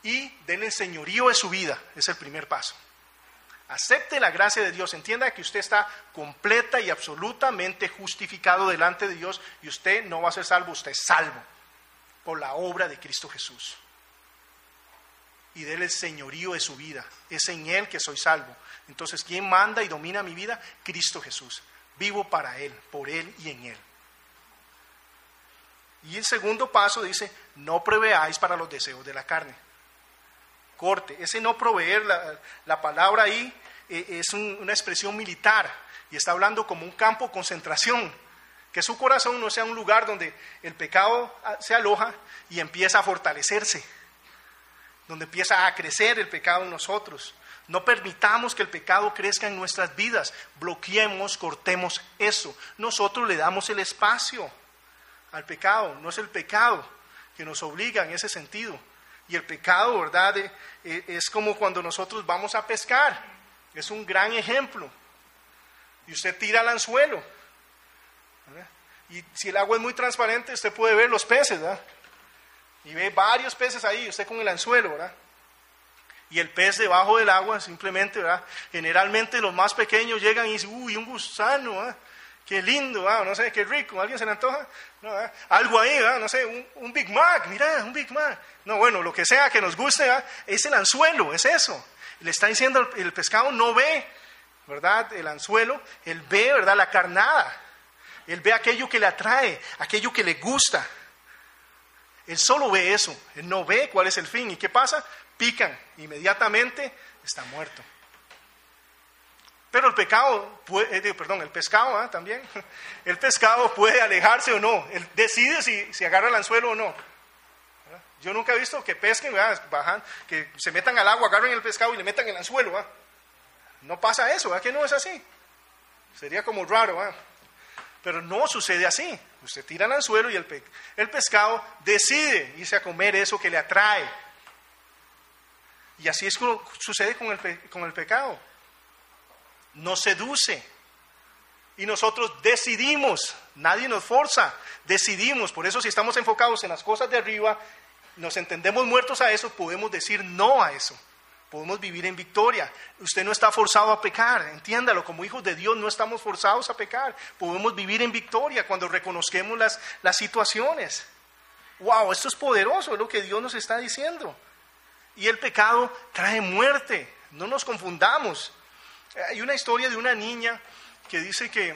y denle señorío de su vida. Es el primer paso. Acepte la gracia de Dios, entienda que usted está completa y absolutamente justificado delante de Dios y usted no va a ser salvo, usted es salvo por la obra de Cristo Jesús. Y déle el señorío de su vida. Es en Él que soy salvo. Entonces, ¿quién manda y domina mi vida? Cristo Jesús. Vivo para Él, por Él y en Él. Y el segundo paso dice, no preveáis para los deseos de la carne corte. Ese no proveer, la, palabra ahí eh, es una expresión militar y está hablando como un campo de concentración. Que su corazón no sea un lugar donde el pecado ah, se aloja y empieza a fortalecerse, donde empieza a crecer el pecado en nosotros. No permitamos que el pecado crezca en nuestras vidas. Bloqueemos, cortemos eso. Nosotros le damos el espacio al pecado. No es el pecado que nos obliga en ese sentido. Y el pecado, ¿verdad? Eh, eh, es como cuando nosotros vamos a pescar. Es un gran ejemplo. Y usted tira el anzuelo. Y si el agua es muy transparente, usted puede ver los peces, ¿verdad? Y ve varios peces ahí, usted con el anzuelo, ¿verdad? Y el pez debajo del agua, simplemente, ¿verdad? Generalmente los más pequeños llegan y dicen, uy, un gusano, ¿verdad? Qué lindo, ¿verdad? no sé, qué rico, ¿alguien se le antoja? No, Algo ahí, ¿verdad? no sé, un, Big Mac, mira, un Big Mac. No, bueno, lo que sea que nos guste, es el anzuelo, es eso. Le está diciendo el, pescado, no ve, ¿verdad? El anzuelo, él ve, ¿verdad? La carnada. Él ve aquello que le atrae, aquello que le gusta. Él solo ve eso, él no ve cuál es el fin. ¿Y qué pasa? Pican, inmediatamente está muerto. Pero el pecado, puede, eh, perdón, el pescado ¿ah? también, [LAUGHS] el pescado puede alejarse o no, decide si, si agarra el anzuelo o no. Yo nunca he visto que pesquen, bajan, que se metan al agua, agarren el pescado y le metan el anzuelo. No pasa eso, ¿verdad que no es así? Sería como raro, pero no sucede así. Usted tira el anzuelo y el, el pescado decide irse a comer eso que le atrae. Y así es como sucede con el, con el pecado. Nos seduce. Y nosotros decidimos, nadie nos forza, decidimos. Por eso si estamos enfocados en las cosas de arriba, nos entendemos muertos a eso, podemos decir no a eso. Podemos vivir en victoria. Usted no está forzado a pecar, entiéndalo, como hijos de Dios no estamos forzados a pecar. Podemos vivir en victoria cuando reconozcamos las, las situaciones. Wow, esto es poderoso, es lo que Dios nos está diciendo. Y el pecado trae muerte, no nos confundamos. Hay una historia de una niña que dice que,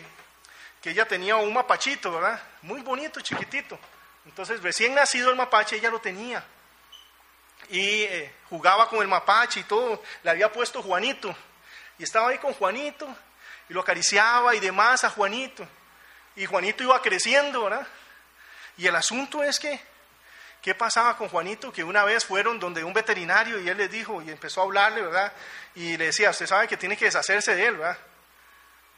que ella tenía un mapachito, ¿verdad? Muy bonito, chiquitito. Entonces, recién nacido el mapache, ella lo tenía. Y eh, jugaba con el mapache y todo. Le había puesto Juanito. Y estaba ahí con Juanito. Y lo acariciaba y demás a Juanito. Y Juanito iba creciendo, ¿verdad? Y el asunto es que, ¿qué pasaba con Juanito? Que una vez fueron donde un veterinario y él le dijo, y empezó a hablarle, ¿verdad? Y le decía, usted sabe que tiene que deshacerse de él, ¿verdad?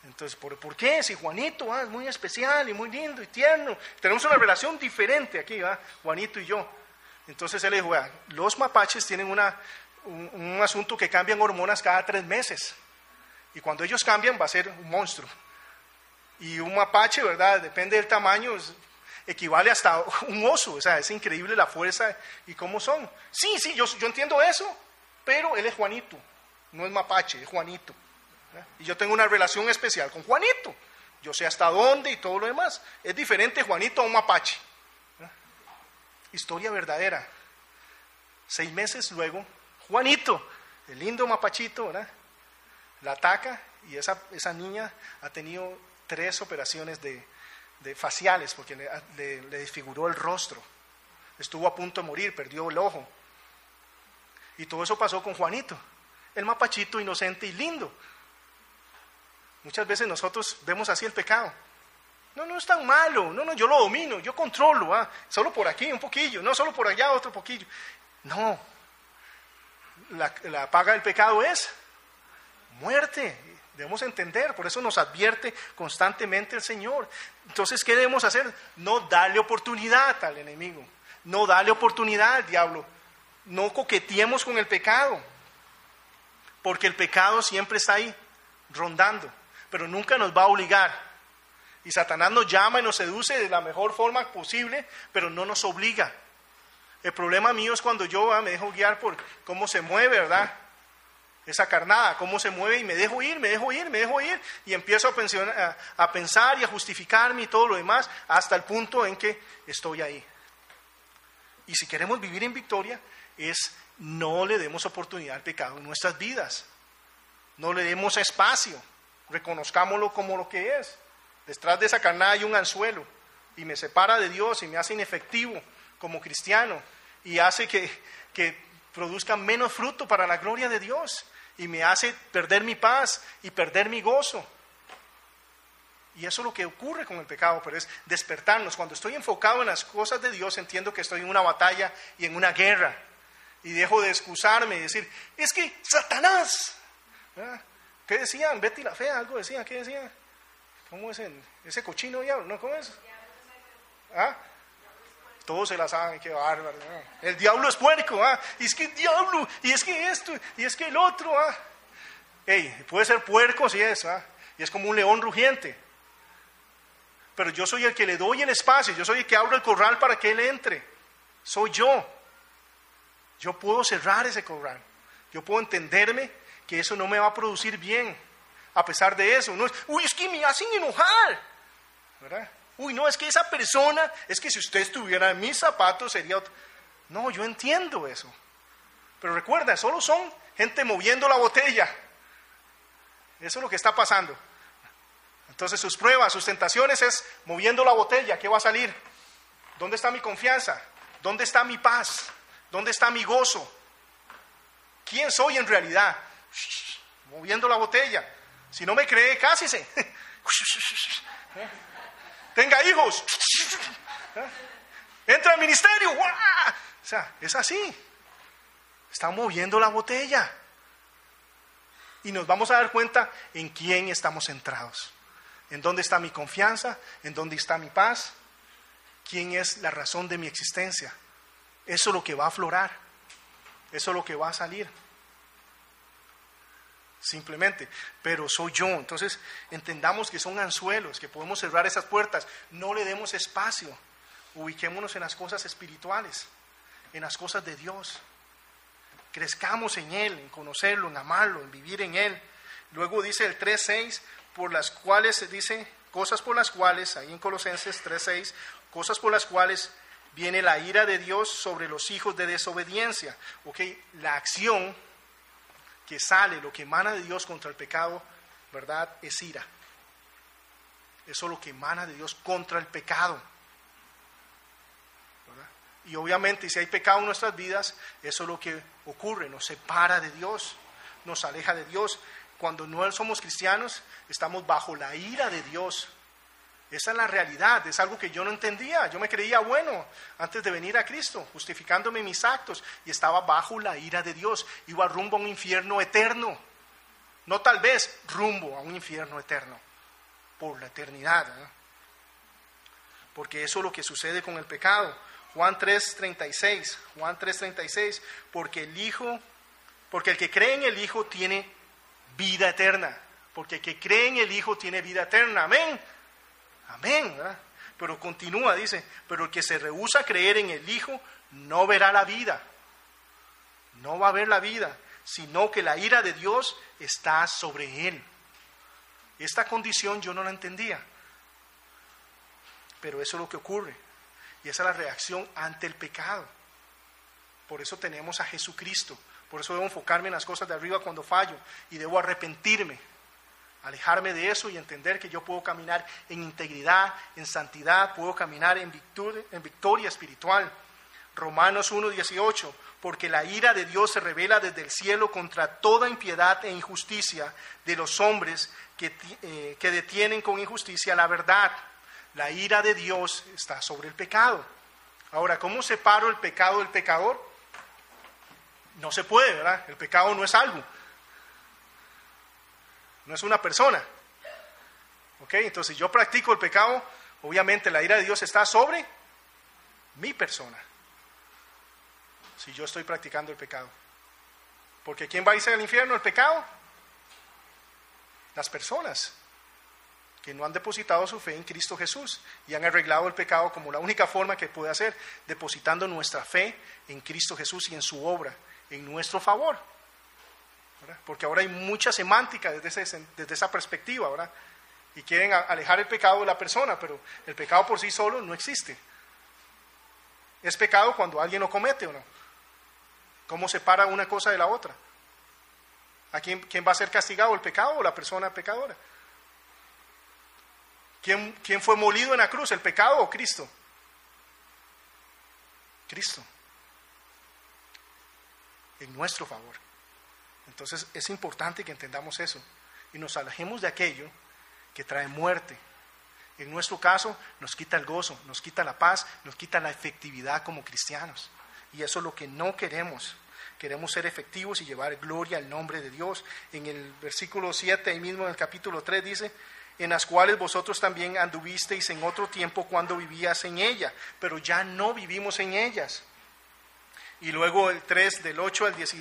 Entonces, ¿por, ¿por qué? Si Juanito es muy especial y muy lindo y tierno. Tenemos una relación diferente aquí, ¿verdad? Juanito y yo. Entonces él dijo, los mapaches tienen una, un, asunto que cambian hormonas cada tres meses. Y cuando ellos cambian va a ser un monstruo. Y un mapache, ¿verdad? Depende del tamaño, equivale hasta [LAUGHS] un oso. O sea, es increíble la fuerza y cómo son. Sí, sí, yo, entiendo eso, pero él es Juanito, no es mapache, es Juanito. Y yo tengo una relación especial con Juanito. Yo sé hasta dónde y todo lo demás. Es diferente Juanito a un mapache. Historia verdadera. Seis meses luego, Juanito, el lindo mapachito, la ataca y esa niña ha tenido tres operaciones de, faciales porque le, le, desfiguró el rostro. Estuvo a punto de morir, perdió el ojo. Y todo eso pasó con Juanito, el mapachito inocente y lindo. Muchas veces nosotros vemos así el pecado. No, no es tan malo, no, no, yo lo domino, yo controlo, ah, solo por aquí un poquillo, no solo por allá otro poquillo. No, la, paga del pecado es muerte, debemos entender, por eso nos advierte constantemente el Señor. Entonces, ¿qué debemos hacer? No darle oportunidad al enemigo, no darle oportunidad al diablo, no coqueteemos con el pecado, porque el pecado siempre está ahí, rondando pero nunca nos va a obligar. Y Satanás nos llama y nos seduce de la mejor forma posible, pero no nos obliga. El problema mío es cuando yo ah, me dejo guiar por cómo se mueve, ¿verdad? Esa carnada, cómo se mueve y me dejo ir, me dejo ir, me dejo ir y empiezo a, a pensar y a justificarme y todo lo demás hasta el punto en que estoy ahí. Y si queremos vivir en victoria, es no le demos oportunidad al pecado en nuestras vidas. No le demos espacio. Reconozcámoslo como lo que es. Detrás de esa carnada hay un anzuelo y me separa de Dios y me hace inefectivo como cristiano y hace que, que produzca menos fruto para la gloria de Dios y me hace perder mi paz y perder mi gozo. Y eso es lo que ocurre con el pecado, pero es despertarnos. Cuando estoy enfocado en las cosas de Dios, entiendo que estoy en una batalla y en una guerra. Y dejo de excusarme y decir, es que Satanás. ¿Qué decían? Betty la fea, algo decían, ¿qué decían? ¿Cómo es ese cochino diablo? ¿No? ¿Cómo es? ¿Ah? Todos se la saben, qué bárbaro. El diablo es puerco, ¿ah? Y es que el diablo, y es que esto, y es que el otro, ¿ah? Ey, puede ser puerco si es, ¿ah? Y es como un león rugiente. Pero yo soy el que le doy el espacio, yo soy el que abro el corral para que él entre. Soy yo. Yo puedo cerrar ese corral. Yo puedo entenderme que eso no me va a producir bien. A pesar de eso, no es, uy, es que me hacen enojar. ¿verdad? Uy, no, es que esa persona, es que si usted estuviera en mis zapatos sería otro. No, yo entiendo eso. Pero recuerda, solo son gente moviendo la botella. Eso es lo que está pasando. Entonces sus pruebas, sus tentaciones es moviendo la botella, ¿qué va a salir? ¿Dónde está mi confianza? ¿Dónde está mi paz? ¿Dónde está mi gozo? ¿Quién soy en realidad? Moviendo la botella. Si no me cree, cásese. [LAUGHS] Tenga hijos. Entra al ministerio. O sea, es así. Está moviendo la botella. Y nos vamos a dar cuenta en quién estamos centrados. En dónde está mi confianza, en dónde está mi paz, quién es la razón de mi existencia. Eso es lo que va a aflorar. Eso es lo que va a salir. Simplemente, pero soy yo. Entonces, entendamos que son anzuelos, que podemos cerrar esas puertas. No le demos espacio. Ubiquémonos en las cosas espirituales, en las cosas de Dios. Crezcamos en Él, en conocerlo, en amarlo, en vivir en Él. Luego dice el 3.6, por las cuales se dice, cosas por las cuales, ahí en Colosenses 3.6, cosas por las cuales viene la ira de Dios sobre los hijos de desobediencia. Ok, la acción que sale, lo que emana de Dios contra el pecado, ¿verdad? Es ira. Eso es lo que emana de Dios contra el pecado. Y obviamente si hay pecado en nuestras vidas, eso es lo que ocurre, nos separa de Dios, nos aleja de Dios. Cuando no somos cristianos, estamos bajo la ira de Dios. Esa es la realidad, es algo que yo no entendía. Yo me creía bueno antes de venir a Cristo, justificándome mis actos, y estaba bajo la ira de Dios. Iba rumbo a un infierno eterno. No tal vez rumbo a un infierno eterno, por la eternidad. Porque eso es lo que sucede con el pecado. Juan 3:36, Juan 3:36, porque el Hijo, porque el que cree en el Hijo tiene vida eterna, porque el que cree en el Hijo tiene vida eterna. Amén. Amén. Pero continúa, dice, pero el que se rehúsa a creer en el Hijo no verá la vida. No va a ver la vida, sino que la ira de Dios está sobre él. Esta condición yo no la entendía. Pero eso es lo que ocurre. Y esa es la reacción ante el pecado. Por eso tenemos a Jesucristo. Por eso debo enfocarme en las cosas de arriba cuando fallo. Y debo arrepentirme alejarme de eso y entender que yo puedo caminar en integridad, en santidad, puedo caminar en victoria, en victoria espiritual. Romanos 1.18, porque la ira de Dios se revela desde el cielo contra toda impiedad e injusticia de los hombres que, eh, que detienen con injusticia la verdad. La ira de Dios está sobre el pecado. Ahora, ¿cómo separo el pecado del pecador? No se puede, ¿verdad? El pecado no es algo no es una persona. ¿Ok? Entonces yo practico el pecado, obviamente la ira de Dios está sobre mi persona. Si yo estoy practicando el pecado. Porque ¿quién va a irse al infierno? ¿El pecado? Las personas que no han depositado su fe en Cristo Jesús y han arreglado el pecado como la única forma que puede hacer, depositando nuestra fe en Cristo Jesús y en su obra, en nuestro favor porque ahora hay mucha semántica desde, desde esa perspectiva, ¿verdad? y quieren alejar el pecado de la persona, pero el pecado por sí solo no existe. Es pecado cuando alguien lo comete o no. ¿Cómo separa una cosa de la otra? ¿A quién, quién va a ser castigado, el pecado o la persona pecadora? ¿Quién, ¿Quién fue molido en la cruz, el pecado o Cristo? Cristo. En nuestro favor. Entonces es importante que entendamos eso y nos alejemos de aquello que trae muerte. En nuestro caso nos quita el gozo, nos quita la paz, nos quita la efectividad como cristianos. Y eso es lo que no queremos. Queremos ser efectivos y llevar gloria al nombre de Dios. En el versículo 7, ahí mismo en el capítulo 3 dice, en las cuales vosotros también anduvisteis en otro tiempo cuando vivías en ella, pero ya no vivimos en ellas y luego el 3 del 8 al, 10,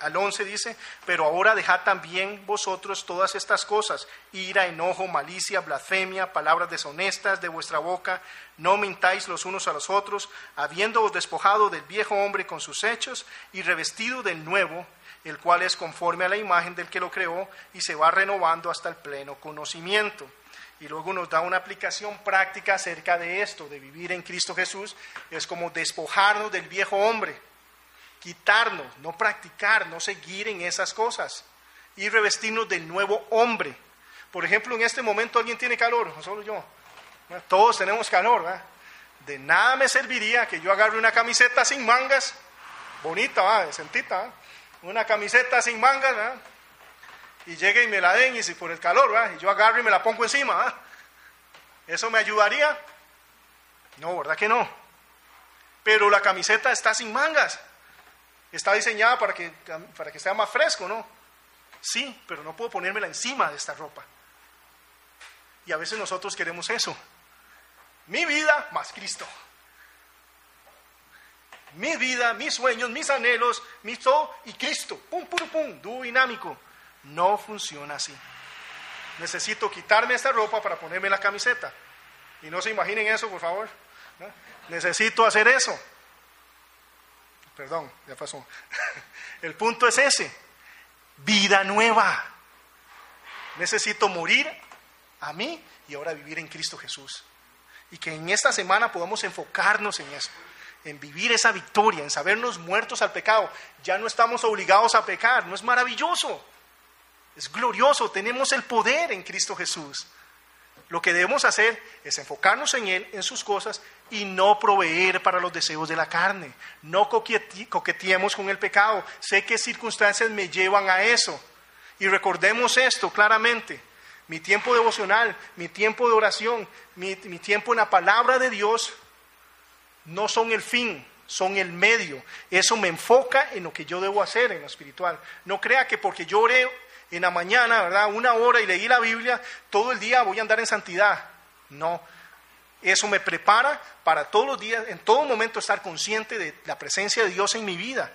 al 11 dice, pero ahora dejad también vosotros todas estas cosas, ira, enojo, malicia, blasfemia, palabras deshonestas de vuestra boca, no mintáis los unos a los otros, habiéndoos despojado del viejo hombre con sus hechos y revestido del nuevo, el cual es conforme a la imagen del que lo creó y se va renovando hasta el pleno conocimiento. Y luego nos da una aplicación práctica acerca de esto, de vivir en Cristo Jesús. Es como despojarnos del viejo hombre, quitarnos, no practicar, no seguir en esas cosas. y revestirnos del nuevo hombre. Por ejemplo, en este momento alguien tiene calor, no solo yo. Todos tenemos calor. De nada me serviría que yo agarre una camiseta sin mangas, bonita, ¿verdad? decentita, una camiseta sin mangas, ¿verdad? Y llegue y me la den, y si por el calor, ¿verdad? y yo agarro y me la pongo encima. ¿verdad? ¿Eso me ayudaría? No, ¿verdad que no? Pero la camiseta está sin mangas. Está diseñada para que, para que sea más fresco, ¿no? Sí, pero no puedo ponérmela encima de esta ropa. Y a veces nosotros queremos eso. Mi vida más Cristo. Mi vida, mis sueños, mis anhelos, mi todo y Cristo. Pum, pum, pum, dúo dinámico. No funciona así. Necesito quitarme esta ropa para ponerme la camiseta. Y no se imaginen eso, por favor. Necesito hacer eso. Perdón, ya pasó. [LAUGHS] El punto es ese. Vida nueva. Necesito morir a mí y ahora vivir en Cristo Jesús. Y que en esta semana podamos enfocarnos en eso, en vivir esa victoria, en sabernos muertos al pecado. Ya no estamos obligados a pecar, ¿no es maravilloso? Es glorioso, tenemos el poder en Cristo Jesús. Lo que debemos hacer es enfocarnos en Él, en sus cosas, y no proveer para los deseos de la carne. No coqueteemos con el pecado. Sé qué circunstancias me llevan a eso. Y recordemos esto claramente. Mi tiempo devocional, mi tiempo de oración, mi, mi tiempo en la palabra de Dios, no son el fin, son el medio. Eso me enfoca en lo que yo debo hacer en lo espiritual. No crea que porque yo oré en la mañana, ¿verdad? Una hora y leí la Biblia, todo el día voy a andar en santidad. No, eso me prepara para todos los días, en todo momento estar consciente de la presencia de Dios en mi vida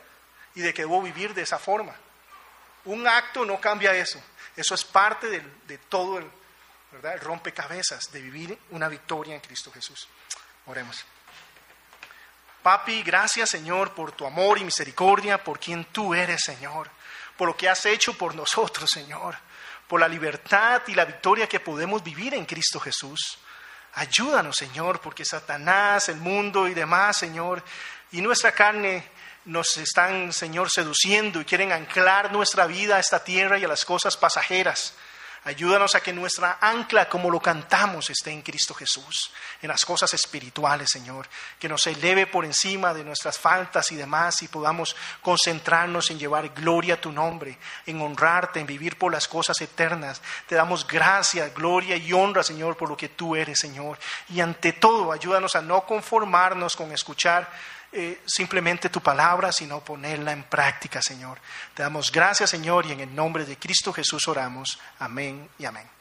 y de que debo vivir de esa forma. Un acto no cambia eso. Eso es parte de, todo el, ¿verdad? el rompecabezas de vivir una victoria en Cristo Jesús. Oremos. Papi, gracias Señor por tu amor y misericordia, por quien tú eres Señor por lo que has hecho por nosotros, Señor, por la libertad y la victoria que podemos vivir en Cristo Jesús. Ayúdanos, Señor, porque Satanás, el mundo y demás, Señor, y nuestra carne nos están, Señor, seduciendo y quieren anclar nuestra vida a esta tierra y a las cosas pasajeras. Ayúdanos a que nuestra ancla, como lo cantamos, esté en Cristo Jesús, en las cosas espirituales, Señor. Que nos eleve por encima de nuestras faltas y demás y podamos concentrarnos en llevar gloria a tu nombre, en honrarte, en vivir por las cosas eternas. Te damos gracias, gloria y honra, Señor, por lo que tú eres, Señor. Y ante todo, ayúdanos a no conformarnos con escuchar eh, simplemente tu palabra, sino ponerla en práctica, Señor. Te damos gracias, Señor, y en el nombre de Cristo Jesús oramos. Amén y amén.